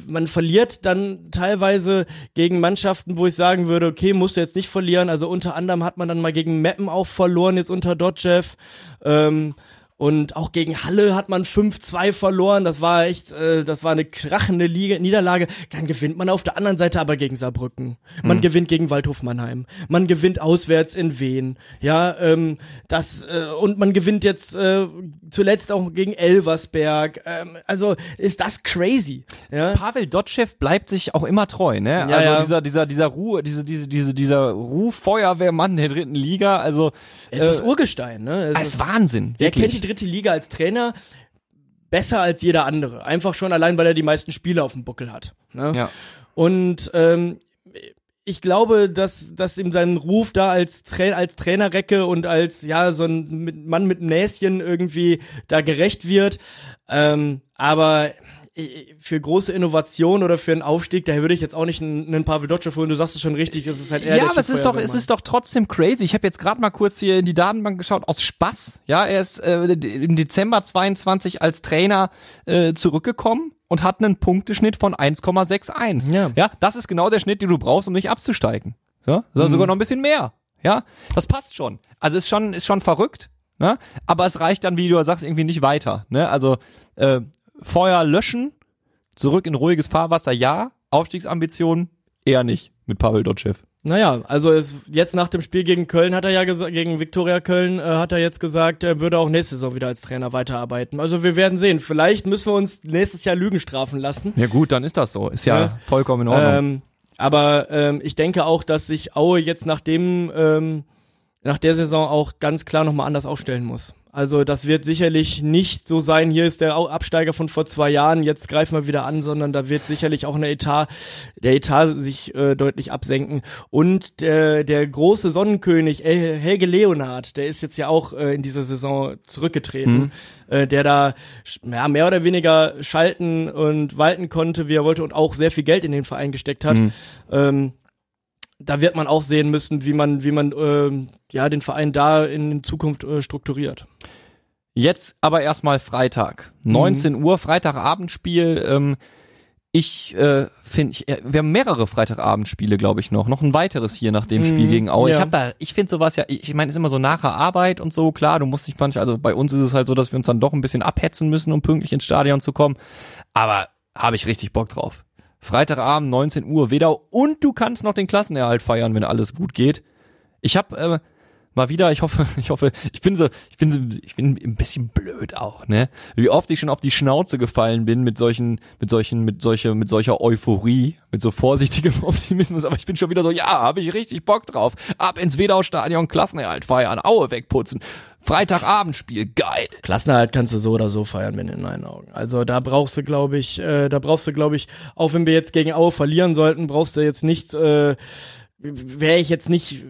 [SPEAKER 4] man verliert dann teilweise gegen Mannschaften, wo ich sagen würde, okay, musst du jetzt nicht verlieren. Also unter anderem hat man dann mal gegen Meppen auch verloren jetzt unter Dodgev. Ähm, und auch gegen Halle hat man 5-2 verloren. Das war echt, äh, das war eine krachende Liga Niederlage. Dann gewinnt man auf der anderen Seite aber gegen Saarbrücken. Man mhm. gewinnt gegen Waldhof Mannheim. Man gewinnt auswärts in Wien. Ja, ähm, das äh, und man gewinnt jetzt äh, zuletzt auch gegen Elversberg. Ähm, also ist das crazy. Ja?
[SPEAKER 3] Pavel Dotschew bleibt sich auch immer treu, ne? Ja, also ja. dieser dieser dieser Ruhe, diese diese diese dieser Ruf Feuerwehrmann der dritten Liga. Also
[SPEAKER 4] es ist äh, das Urgestein, ne?
[SPEAKER 3] Es ist Wahnsinn.
[SPEAKER 4] Wer wirklich. Dritte Liga als Trainer besser als jeder andere. Einfach schon allein, weil er die meisten Spiele auf dem Buckel hat. Ne?
[SPEAKER 3] Ja.
[SPEAKER 4] Und ähm, ich glaube, dass, dass ihm sein Ruf da als, Tra als Trainerrecke und als ja so ein Mann mit Näschen irgendwie da gerecht wird. Ähm, aber für große Innovation oder für einen Aufstieg, da würde ich jetzt auch nicht einen, einen Pavel Dotschew holen. Du sagst es schon richtig, es ist halt eher
[SPEAKER 3] Ja, aber es ist doch, es ist doch trotzdem crazy. Ich habe jetzt gerade mal kurz hier in die Datenbank geschaut, aus Spaß. Ja, er ist äh, im Dezember 22 als Trainer äh, zurückgekommen und hat einen Punkteschnitt von 1,61. Ja. ja, das ist genau der Schnitt, den du brauchst, um nicht abzusteigen. Ja, mhm. sogar noch ein bisschen mehr. Ja, das passt schon. Also ist schon, ist schon verrückt. Ne? Aber es reicht dann, wie du sagst, irgendwie nicht weiter. Ne? Also äh, Feuer löschen, zurück in ruhiges Fahrwasser, ja. Aufstiegsambitionen eher nicht mit Pavel Dotschew.
[SPEAKER 4] Naja, also es, jetzt nach dem Spiel gegen Köln hat er ja gesagt, gegen Viktoria Köln äh, hat er jetzt gesagt, er würde auch nächste Saison wieder als Trainer weiterarbeiten. Also wir werden sehen. Vielleicht müssen wir uns nächstes Jahr Lügen strafen lassen.
[SPEAKER 3] Ja gut, dann ist das so. Ist ja, ja. vollkommen in Ordnung.
[SPEAKER 4] Ähm, aber ähm, ich denke auch, dass sich Aue jetzt nach dem, ähm, nach der Saison auch ganz klar nochmal anders aufstellen muss. Also das wird sicherlich nicht so sein, hier ist der Absteiger von vor zwei Jahren, jetzt greifen wir wieder an, sondern da wird sicherlich auch eine Etat, der Etat sich äh, deutlich absenken. Und der, der große Sonnenkönig Helge Leonard, der ist jetzt ja auch äh, in dieser Saison zurückgetreten, mhm. äh, der da ja, mehr oder weniger schalten und walten konnte, wie er wollte und auch sehr viel Geld in den Verein gesteckt hat. Mhm. Ähm, da wird man auch sehen müssen, wie man, wie man äh, ja den Verein da in Zukunft äh, strukturiert.
[SPEAKER 3] Jetzt aber erstmal Freitag, 19 mhm. Uhr, Freitagabendspiel. Ähm, ich äh, finde, äh, wir haben mehrere Freitagabendspiele, glaube ich noch, noch ein weiteres hier nach dem Spiel mhm, gegen Aue. Ja. Ich habe da, ich finde sowas ja, ich, ich meine, ist immer so nachher Arbeit und so. Klar, du musst nicht manchmal, also bei uns ist es halt so, dass wir uns dann doch ein bisschen abhetzen müssen, um pünktlich ins Stadion zu kommen. Aber habe ich richtig Bock drauf. Freitagabend, 19 Uhr, Wedau und du kannst noch den Klassenerhalt feiern, wenn alles gut geht. Ich habe äh, mal wieder, ich hoffe, ich hoffe, ich bin so, ich bin so, ich bin ein bisschen blöd auch, ne? Wie oft ich schon auf die Schnauze gefallen bin mit solchen, mit solchen, mit solcher, mit solcher Euphorie, mit so vorsichtigem Optimismus, aber ich bin schon wieder so, ja, habe ich richtig Bock drauf. Ab ins Wedau-Stadion, Klassenerhalt feiern, Aue wegputzen. Freitagabendspiel, geil.
[SPEAKER 4] Klassenerhalt kannst du so oder so feiern, wenn in meinen Augen. Also da brauchst du, glaube ich, äh, da brauchst du, glaube ich, auch wenn wir jetzt gegen Aue verlieren sollten, brauchst du jetzt nicht, äh, wäre ich jetzt nicht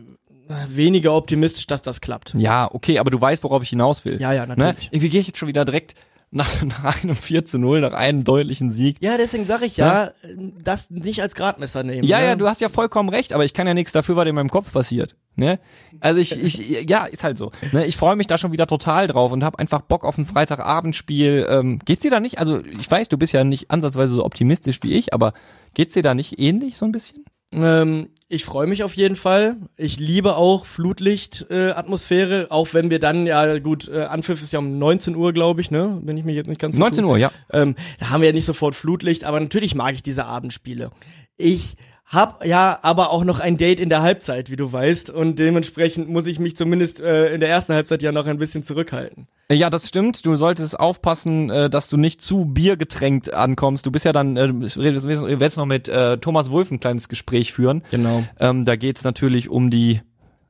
[SPEAKER 4] weniger optimistisch, dass das klappt.
[SPEAKER 3] Ja, okay, aber du weißt, worauf ich hinaus will.
[SPEAKER 4] Ja, ja,
[SPEAKER 3] Ne?
[SPEAKER 4] natürlich.
[SPEAKER 3] Irgendwie gehe ich jetzt schon wieder direkt nach, nach einem 4 zu 0, nach einem deutlichen Sieg.
[SPEAKER 4] Ja, deswegen sage ich ja, das nicht als Gradmesser nehmen.
[SPEAKER 3] Ja,
[SPEAKER 4] ne?
[SPEAKER 3] ja, du hast ja vollkommen recht, aber ich kann ja nichts dafür, was in meinem Kopf passiert. Ne? Also ich, ich, ja, ist halt so. Ne? Ich freue mich da schon wieder total drauf und habe einfach Bock auf ein Freitagabendspiel. Ähm, geht's dir da nicht? Also ich weiß, du bist ja nicht ansatzweise so optimistisch wie ich, aber geht's dir da nicht ähnlich so ein bisschen?
[SPEAKER 4] Ähm, ich freue mich auf jeden Fall. Ich liebe auch Flutlicht-Atmosphäre, äh, auch wenn wir dann, ja gut, äh, Anpfiff ist ja um 19 Uhr, glaube ich, ne? Wenn ich mich jetzt nicht ganz
[SPEAKER 3] 19 Uhr, ja.
[SPEAKER 4] Ähm, da haben wir ja nicht sofort Flutlicht, aber natürlich mag ich diese Abendspiele. Ich hab ja aber auch noch ein Date in der Halbzeit, wie du weißt, und dementsprechend muss ich mich zumindest äh, in der ersten Halbzeit ja noch ein bisschen zurückhalten.
[SPEAKER 3] Ja, das stimmt. Du solltest aufpassen, äh, dass du nicht zu biergetränkt ankommst. Du bist ja dann, äh, du wirst noch mit äh, Thomas Wolf ein kleines Gespräch führen.
[SPEAKER 4] Genau.
[SPEAKER 3] Ähm, da geht's natürlich um die,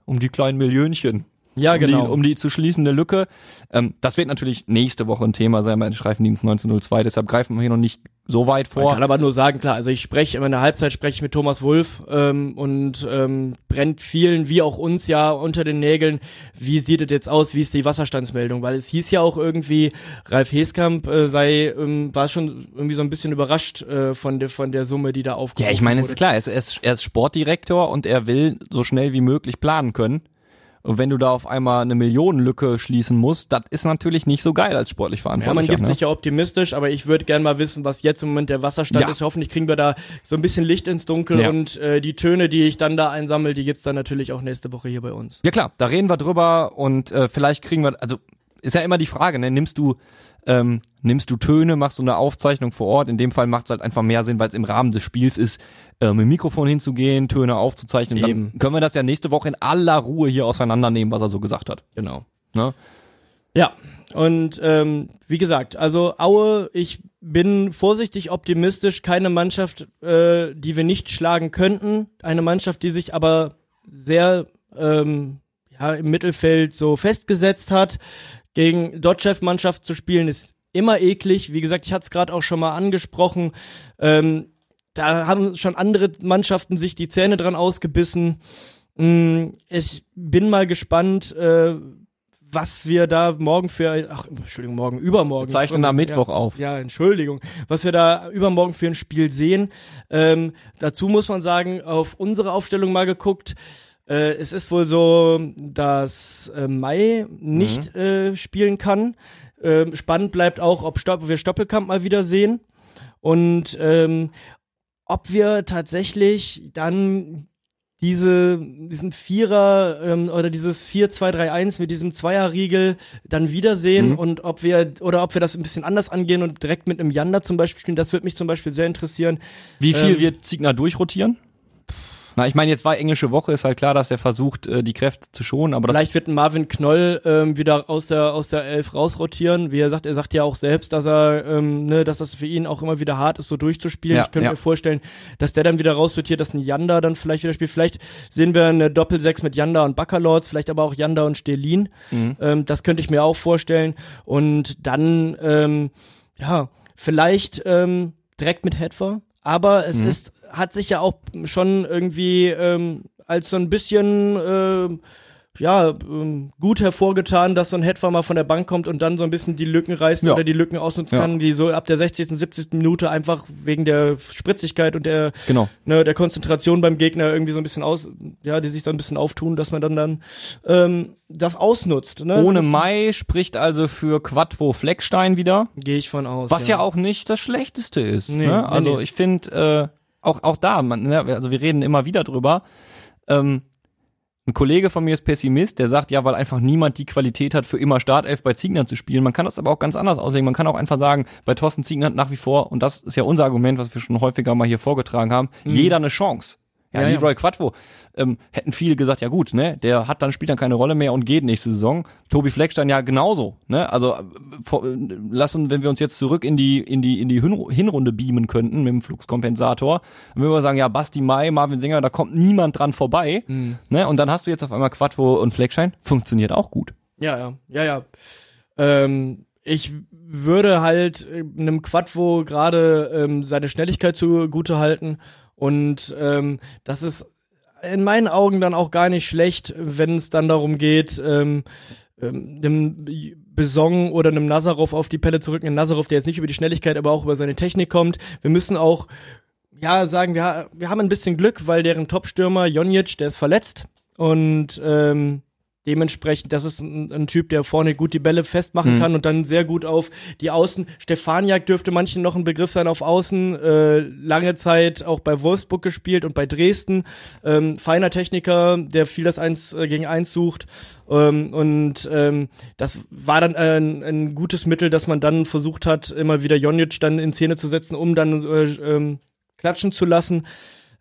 [SPEAKER 3] um die kleinen Millionchen.
[SPEAKER 4] Ja,
[SPEAKER 3] um
[SPEAKER 4] genau.
[SPEAKER 3] Die, um die zu schließende Lücke. Ähm, das wird natürlich nächste Woche ein Thema sein bei den Streifendienst 1902. Deshalb greifen wir hier noch nicht so weit
[SPEAKER 4] Man
[SPEAKER 3] vor.
[SPEAKER 4] kann aber nur sagen, klar, also ich spreche in der Halbzeit spreche ich mit Thomas Wolf ähm, und ähm, brennt vielen, wie auch uns ja unter den Nägeln, wie sieht es jetzt aus, wie ist die Wasserstandsmeldung, weil es hieß ja auch irgendwie, Ralf Heskamp äh, sei, ähm, war schon irgendwie so ein bisschen überrascht äh, von der von der Summe, die da aufgerufen
[SPEAKER 3] Ja, ich meine, es
[SPEAKER 4] wurde.
[SPEAKER 3] ist klar, er ist, er ist Sportdirektor und er will so schnell wie möglich planen können. Und wenn du da auf einmal eine Millionenlücke schließen musst, das ist natürlich nicht so geil als sportlich
[SPEAKER 4] Ja, man gibt
[SPEAKER 3] ne?
[SPEAKER 4] sich ja optimistisch, aber ich würde gerne mal wissen, was jetzt im Moment der Wasserstand
[SPEAKER 3] Ja.
[SPEAKER 4] ist. Hoffentlich kriegen wir da so ein bisschen Licht ins Dunkel
[SPEAKER 3] Ja.
[SPEAKER 4] und äh, die Töne, die ich dann da einsammle, die gibt's dann natürlich auch nächste Woche hier bei uns.
[SPEAKER 3] Ja klar, da reden wir drüber und äh, vielleicht kriegen wir, also ist ja immer die Frage, ne, nimmst du ähm, nimmst du Töne, machst du eine Aufzeichnung vor Ort. In dem Fall macht es halt einfach mehr Sinn, weil es im Rahmen des Spiels ist, äh, mit dem Mikrofon hinzugehen, Töne aufzuzeichnen. Dann
[SPEAKER 4] Eben.
[SPEAKER 3] können wir das ja nächste Woche in aller Ruhe hier auseinandernehmen, was er so gesagt hat.
[SPEAKER 4] Genau.
[SPEAKER 3] Ne?
[SPEAKER 4] Ja, und ähm, wie gesagt, also Aue, ich bin vorsichtig optimistisch, keine Mannschaft, äh, die wir nicht schlagen könnten, eine Mannschaft, die sich aber sehr ähm, ja, im Mittelfeld so festgesetzt hat. Gegen Dotchev-Mannschaft zu spielen ist immer eklig. Wie gesagt, ich hatte es gerade auch schon mal angesprochen. Ähm, da haben schon andere Mannschaften sich die Zähne dran ausgebissen. Mm, Ich bin mal gespannt, äh, was wir da morgen für, ach, Entschuldigung, morgen, übermorgen.
[SPEAKER 3] Wir zeichnen am Mittwoch
[SPEAKER 4] ja,
[SPEAKER 3] auf.
[SPEAKER 4] Ja, Entschuldigung. Was wir da übermorgen für ein Spiel sehen. Ähm, dazu muss man sagen, auf unsere Aufstellung mal geguckt. Äh, es ist wohl so, dass äh, Mai nicht äh, spielen kann. Ähm, spannend bleibt auch, ob, Stopp, wir Stoppelkamp mal wieder sehen. Und ähm, ob wir tatsächlich dann diese, diesen Vierer ähm, oder dieses 4-2-3-1 mit diesem Zweierriegel dann wiedersehen
[SPEAKER 3] Mhm.
[SPEAKER 4] und ob wir oder ob wir das ein bisschen anders angehen und direkt mit einem Yanda zum Beispiel spielen, das würde mich zum Beispiel sehr interessieren.
[SPEAKER 3] Wie viel
[SPEAKER 4] Ähm,
[SPEAKER 3] wird Ziegner durchrotieren? Na, ich meine, jetzt war englische Woche, ist halt klar, dass er versucht, äh, die Kräfte zu schonen, aber
[SPEAKER 4] Vielleicht wird ein Marvin Knoll ähm, wieder aus der aus der Elf rausrotieren. Wie er sagt, er sagt ja auch selbst, dass er, ähm, ne, dass das für ihn auch immer wieder hart ist, so durchzuspielen.
[SPEAKER 3] Ja,
[SPEAKER 4] ich könnte
[SPEAKER 3] ja.
[SPEAKER 4] mir vorstellen, dass der dann wieder rausrotiert, dass ein Yanda dann vielleicht wieder spielt. Vielleicht sehen wir eine Doppelsechs mit Yanda und Baccalords, vielleicht aber auch Yanda und Stelin.
[SPEAKER 3] Mhm.
[SPEAKER 4] Ähm, das könnte ich mir auch vorstellen. Und dann, ähm, ja, vielleicht ähm, direkt mit Hetfer. Aber es
[SPEAKER 3] Mhm.
[SPEAKER 4] ist, hat sich ja auch schon irgendwie ähm, als so ein bisschen ähm, ja, ähm, gut hervorgetan, dass so ein Hetfer mal von der Bank kommt und dann so ein bisschen die Lücken reißt
[SPEAKER 3] Ja.
[SPEAKER 4] oder die Lücken ausnutzen
[SPEAKER 3] Ja.
[SPEAKER 4] kann, die so ab der 60., 70. Minute einfach wegen der Spritzigkeit und der,
[SPEAKER 3] genau.
[SPEAKER 4] ne, der Konzentration beim Gegner irgendwie so ein bisschen aus, ja, die sich so ein bisschen auftun, dass man dann dann ähm, das ausnutzt. Ne?
[SPEAKER 3] Ohne Mai spricht also für Quattro Fleckstein wieder.
[SPEAKER 4] Gehe ich von aus.
[SPEAKER 3] Was ja. auch nicht das Schlechteste ist.
[SPEAKER 4] Nee,
[SPEAKER 3] ne? Also
[SPEAKER 4] nee.
[SPEAKER 3] ich finde, äh, auch, auch da, man, ne, also wir reden immer wieder drüber. Ähm, ein Kollege von mir ist Pessimist, der sagt, ja, weil einfach niemand die Qualität hat, für immer Startelf bei Ziegner zu spielen. Man kann das aber auch ganz anders auslegen. Man kann auch einfach sagen, bei Thorsten Ziegner hat nach wie vor, und das ist ja unser Argument, was wir schon häufiger mal hier vorgetragen haben, jeder eine Chance. Ja.
[SPEAKER 4] Ja, ja.
[SPEAKER 3] Leroy Quattro, ähm, hätten viele gesagt, ja gut, ne, der hat dann, spielt dann keine Rolle mehr und geht nächste Saison. Tobi Fleckstein ja genauso, ne, also, äh, vor, äh, lassen, wenn wir uns jetzt zurück in die, in die, in die Hin- Hinrunde beamen könnten mit dem Fluxkompensator, dann würden wir sagen, ja, Basti Mai, Marvin Singer, da kommt niemand dran vorbei,
[SPEAKER 4] Mhm.
[SPEAKER 3] ne, und dann hast du jetzt auf einmal Quattro und Fleckstein, funktioniert auch gut.
[SPEAKER 4] Ja, ja, ja, ja. Ähm, ich würde halt äh, einem Quadvo gerade ähm, seine Schnelligkeit zugute halten und ähm, das ist in meinen Augen dann auch gar nicht schlecht, wenn es dann darum geht, ähm, ähm, Besong oder einem Nazarov auf die Pelle zu rücken. Ein Nazarov, der jetzt nicht über die Schnelligkeit, aber auch über seine Technik kommt. Wir müssen auch ja sagen, wir, wir haben ein bisschen Glück, weil deren Topstürmer Jonic, der ist verletzt und ähm, Dementsprechend, das ist ein, ein, Typ, der vorne gut die Bälle festmachen mhm. kann und dann sehr gut auf die Außen. Stefaniak dürfte manchen noch ein Begriff sein auf Außen. Äh, lange Zeit auch bei Wolfsburg gespielt und bei Dresden. Ähm, feiner Techniker, der viel das Eins äh, gegen Eins sucht. Ähm, und ähm, das war dann äh, ein, ein, gutes Mittel, dass man dann versucht hat, immer wieder Jonic dann in Szene zu setzen, um dann äh, ähm, klatschen zu lassen.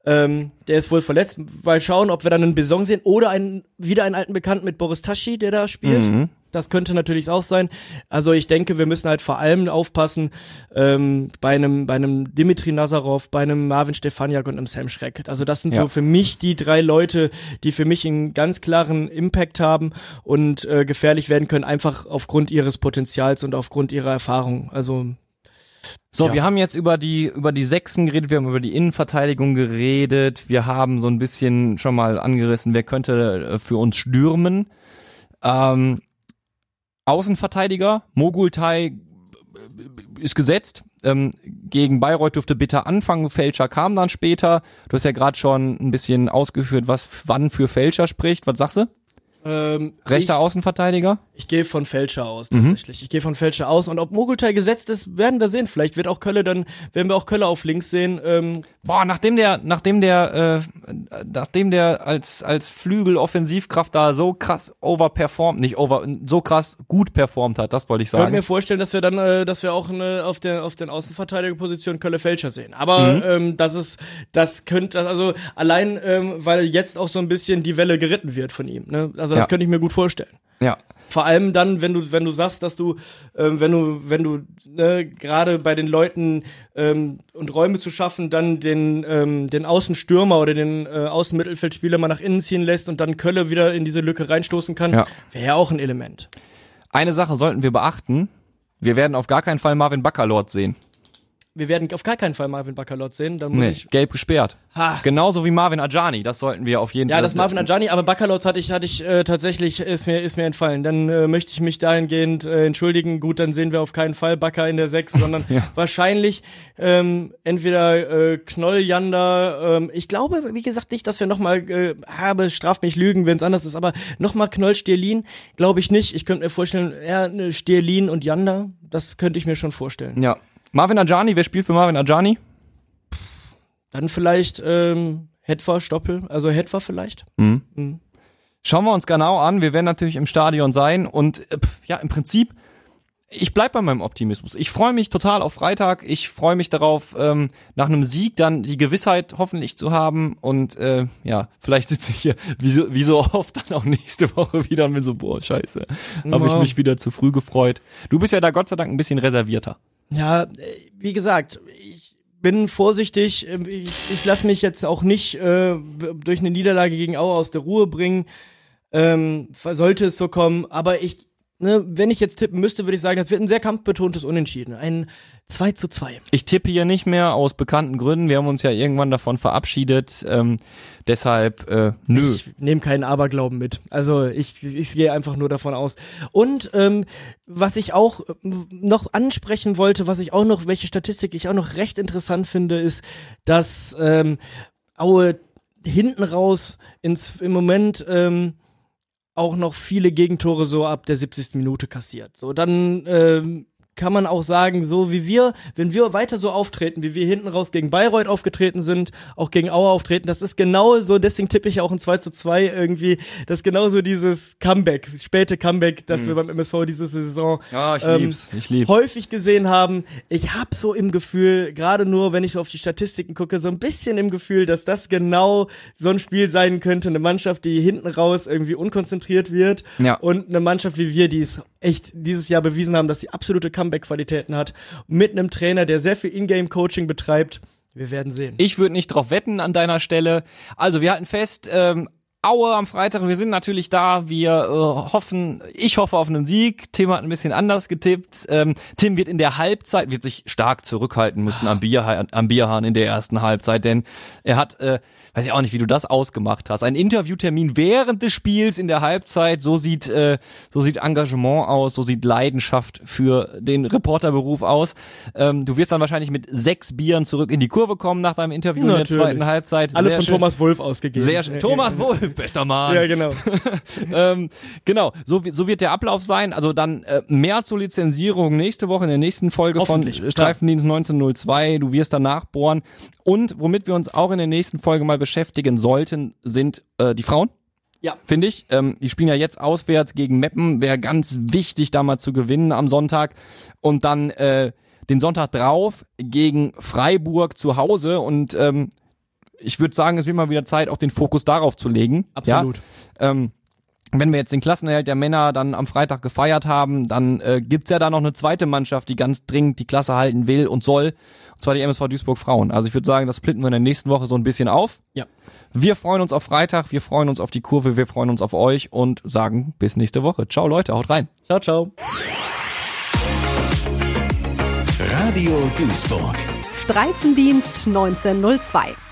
[SPEAKER 4] Ähm, der ist wohl verletzt. Mal schauen, ob wir dann einen Besong sehen oder einen, wieder einen alten Bekannten mit Boris Taschi, der da spielt. Mhm. Das könnte natürlich auch sein. Also ich denke, wir müssen halt vor allem aufpassen ähm, bei einem bei einem Dimitri Nazarov, bei einem Marvin Stefaniak und einem Sam Schreck. Also das sind ja. so für mich die drei Leute, die für mich einen ganz klaren Impact haben und äh, gefährlich werden können, einfach aufgrund ihres Potenzials und aufgrund ihrer Erfahrung. Also
[SPEAKER 3] so, ja. wir haben jetzt über die über die Sechsen geredet, wir haben über die Innenverteidigung geredet, wir haben so ein bisschen schon mal angerissen, wer könnte äh, für uns stürmen. Ähm, Außenverteidiger, Mogultai äh, ist gesetzt. Ähm, gegen Bayreuth dürfte bitter anfangen, Fälscher kam dann später. Du hast ja gerade schon ein bisschen ausgeführt, was wann für Fälscher spricht. Was sagst du? Ähm, Rechter ich, Außenverteidiger?
[SPEAKER 4] Ich gehe von Fälscher aus, mhm. tatsächlich. Mhm. Ich gehe von Fälscher aus. Und ob Mogultai gesetzt ist, werden wir sehen. Vielleicht wird auch Kölle dann, werden wir auch Kölle auf links sehen. Ähm,
[SPEAKER 3] Boah, nachdem der, nachdem der, äh, nachdem der als, als Flügel-Offensivkraft da so krass overperformt, nicht over, so krass gut performt hat, das wollte ich sagen. Ich
[SPEAKER 4] könnte mir vorstellen, dass wir dann, äh, dass wir auch eine, auf der, auf den Außenverteidigerposition Kölle Fälscher sehen. Aber, mhm. ähm, das ist, das könnte, also allein, ähm, weil jetzt auch so ein bisschen die Welle geritten wird von ihm, ne? Also das ja. könnte ich mir gut vorstellen.
[SPEAKER 3] Ja.
[SPEAKER 4] Vor allem dann, wenn du, wenn du sagst, dass du, ähm, wenn du, wenn du ne, gerade bei den Leuten ähm, und Räume zu schaffen, dann den, ähm, den Außenstürmer oder den äh, Außenmittelfeldspieler mal nach innen ziehen lässt und dann Kölle wieder in diese Lücke reinstoßen kann, ja. wäre ja auch ein Element.
[SPEAKER 3] Eine Sache sollten wir beachten. Wir werden auf gar keinen Fall Marvin Baccalord sehen
[SPEAKER 4] wir werden auf gar keinen Fall Marvin Baccalot sehen. Dann muss
[SPEAKER 3] nee,
[SPEAKER 4] ich
[SPEAKER 3] gelb gesperrt. Ha. Genauso wie Marvin Ajani, das sollten wir auf jeden
[SPEAKER 4] ja,
[SPEAKER 3] Fall.
[SPEAKER 4] Ja, das Marvin Ajani, aber Baccalot hatte ich, hatte ich äh, tatsächlich, ist mir, ist mir entfallen. Dann äh, möchte ich mich dahingehend äh, entschuldigen. Gut, dann sehen wir auf keinen Fall Bacca in der 6, sondern ja. wahrscheinlich ähm, entweder äh, Knoll-Janda. Ähm, ich glaube, wie gesagt, nicht, dass wir nochmal, äh, habe, straft mich Lügen, wenn es anders ist, aber nochmal Knoll-Stierlin, glaube ich nicht. Ich könnte mir vorstellen, eher eine Stierlin und Janda, das könnte ich mir schon vorstellen.
[SPEAKER 3] Ja, Marvin Ajani, wer spielt für Marvin Ajani?
[SPEAKER 4] Dann vielleicht ähm, Hetfer Stoppel, also Hetfer vielleicht.
[SPEAKER 3] Mhm. Mhm. Schauen wir uns genau an. Wir werden natürlich im Stadion sein und äh, ja, im Prinzip ich bleib bei meinem Optimismus. Ich freue mich total auf Freitag. Ich freue mich darauf, ähm, nach einem Sieg dann die Gewissheit hoffentlich zu haben. Und äh, ja, vielleicht sitze ich hier wie so, wie so oft dann auch nächste Woche wieder und bin so, boah, scheiße. Habe ich mich wieder zu früh gefreut. Du bist ja da Gott sei Dank ein bisschen reservierter.
[SPEAKER 4] Ja, wie gesagt, ich bin vorsichtig. Ich, ich lasse mich jetzt auch nicht äh, durch eine Niederlage gegen Aue aus der Ruhe bringen. Ähm, sollte es so kommen, aber ich, ne, wenn ich jetzt tippen müsste, würde ich sagen, das wird ein sehr kampfbetontes Unentschieden. Ein 2 zu 2.
[SPEAKER 3] Ich tippe hier nicht mehr aus bekannten Gründen. Wir haben uns ja irgendwann davon verabschiedet. Ähm, deshalb, äh, nö.
[SPEAKER 4] Ich nehme keinen Aberglauben mit. Also ich, ich gehe einfach nur davon aus. Und ähm, was ich auch noch ansprechen wollte, was ich auch noch, welche Statistik ich auch noch recht interessant finde, ist, dass ähm, Aue hinten raus ins, im Moment ähm, auch noch viele Gegentore so ab der 70. Minute kassiert. So, dann ähm, kann man auch sagen, so wie wir, wenn wir weiter so auftreten, wie wir hinten raus gegen Bayreuth aufgetreten sind, auch gegen Auer auftreten, das ist genau so, deswegen tippe ich auch ein 2 zu 2 irgendwie, das ist genau so dieses Comeback, späte Comeback, das mhm. wir beim MSV diese Saison
[SPEAKER 3] ja, ich ähm, lieb's, ich lieb's.
[SPEAKER 4] häufig gesehen haben. Ich habe so im Gefühl, gerade nur, wenn ich so auf die Statistiken gucke, so ein bisschen im Gefühl, dass das genau so ein Spiel sein könnte, eine Mannschaft, die hinten raus irgendwie unkonzentriert wird ja. und eine Mannschaft wie wir, die es echt dieses Jahr bewiesen haben, dass sie absolute Comeback-Qualitäten hat, mit einem Trainer, der sehr viel Ingame-Coaching betreibt. Wir werden sehen.
[SPEAKER 3] Ich würde nicht drauf wetten an deiner Stelle. Also wir halten fest, ähm, Aue am Freitag. Wir sind natürlich da. Wir äh, hoffen, ich hoffe auf einen Sieg. Tim hat ein bisschen anders getippt. Ähm, Tim wird in der Halbzeit, wird sich stark zurückhalten müssen am, Bier, am Bierhahn in der ersten Halbzeit, denn er hat äh, weiß ich auch nicht, wie du das ausgemacht hast. Ein Interviewtermin während des Spiels in der Halbzeit, so sieht, äh, so sieht Engagement aus, so sieht Leidenschaft für den Reporterberuf aus. Ähm, du wirst dann wahrscheinlich mit sechs Bieren zurück in die Kurve kommen nach deinem Interview
[SPEAKER 4] Natürlich.
[SPEAKER 3] in der zweiten Halbzeit.
[SPEAKER 4] Alle
[SPEAKER 3] Sehr
[SPEAKER 4] von
[SPEAKER 3] schön.
[SPEAKER 4] Thomas Wolf ausgegeben.
[SPEAKER 3] Sehr schön. Thomas Wolf, bester Mann.
[SPEAKER 4] Ja, genau.
[SPEAKER 3] ähm, genau, so, so wird der Ablauf sein. Also dann äh, mehr zur Lizenzierung nächste Woche in der nächsten Folge von Streifendienst 1902. Du wirst danach bohren. Und womit wir uns auch in der nächsten Folge mal beschäftigen sollten, sind äh, die Frauen.
[SPEAKER 4] Ja.
[SPEAKER 3] Finde ich. Ähm, die spielen ja jetzt auswärts gegen Meppen. Wäre ganz wichtig, da mal zu gewinnen am Sonntag. Und dann äh, den Sonntag drauf gegen Freiburg zu Hause. Und ähm, ich würde sagen, es wird mal wieder Zeit, auch den Fokus darauf zu legen.
[SPEAKER 4] Absolut.
[SPEAKER 3] Ja? Ähm, wenn wir jetzt den Klassenerhalt der Männer dann am Freitag gefeiert haben, dann äh, gibt's ja da noch eine zweite Mannschaft, die ganz dringend die Klasse halten will und soll, zwar die MSV Duisburg Frauen. Also ich würde sagen, das splitten wir in der nächsten Woche so ein bisschen auf.
[SPEAKER 4] Ja.
[SPEAKER 3] Wir freuen uns auf Freitag, wir freuen uns auf die Kurve, wir freuen uns auf euch und sagen bis nächste Woche. Ciao Leute, haut rein.
[SPEAKER 4] Ciao, ciao.
[SPEAKER 1] Radio Duisburg.
[SPEAKER 2] Streifendienst 1902.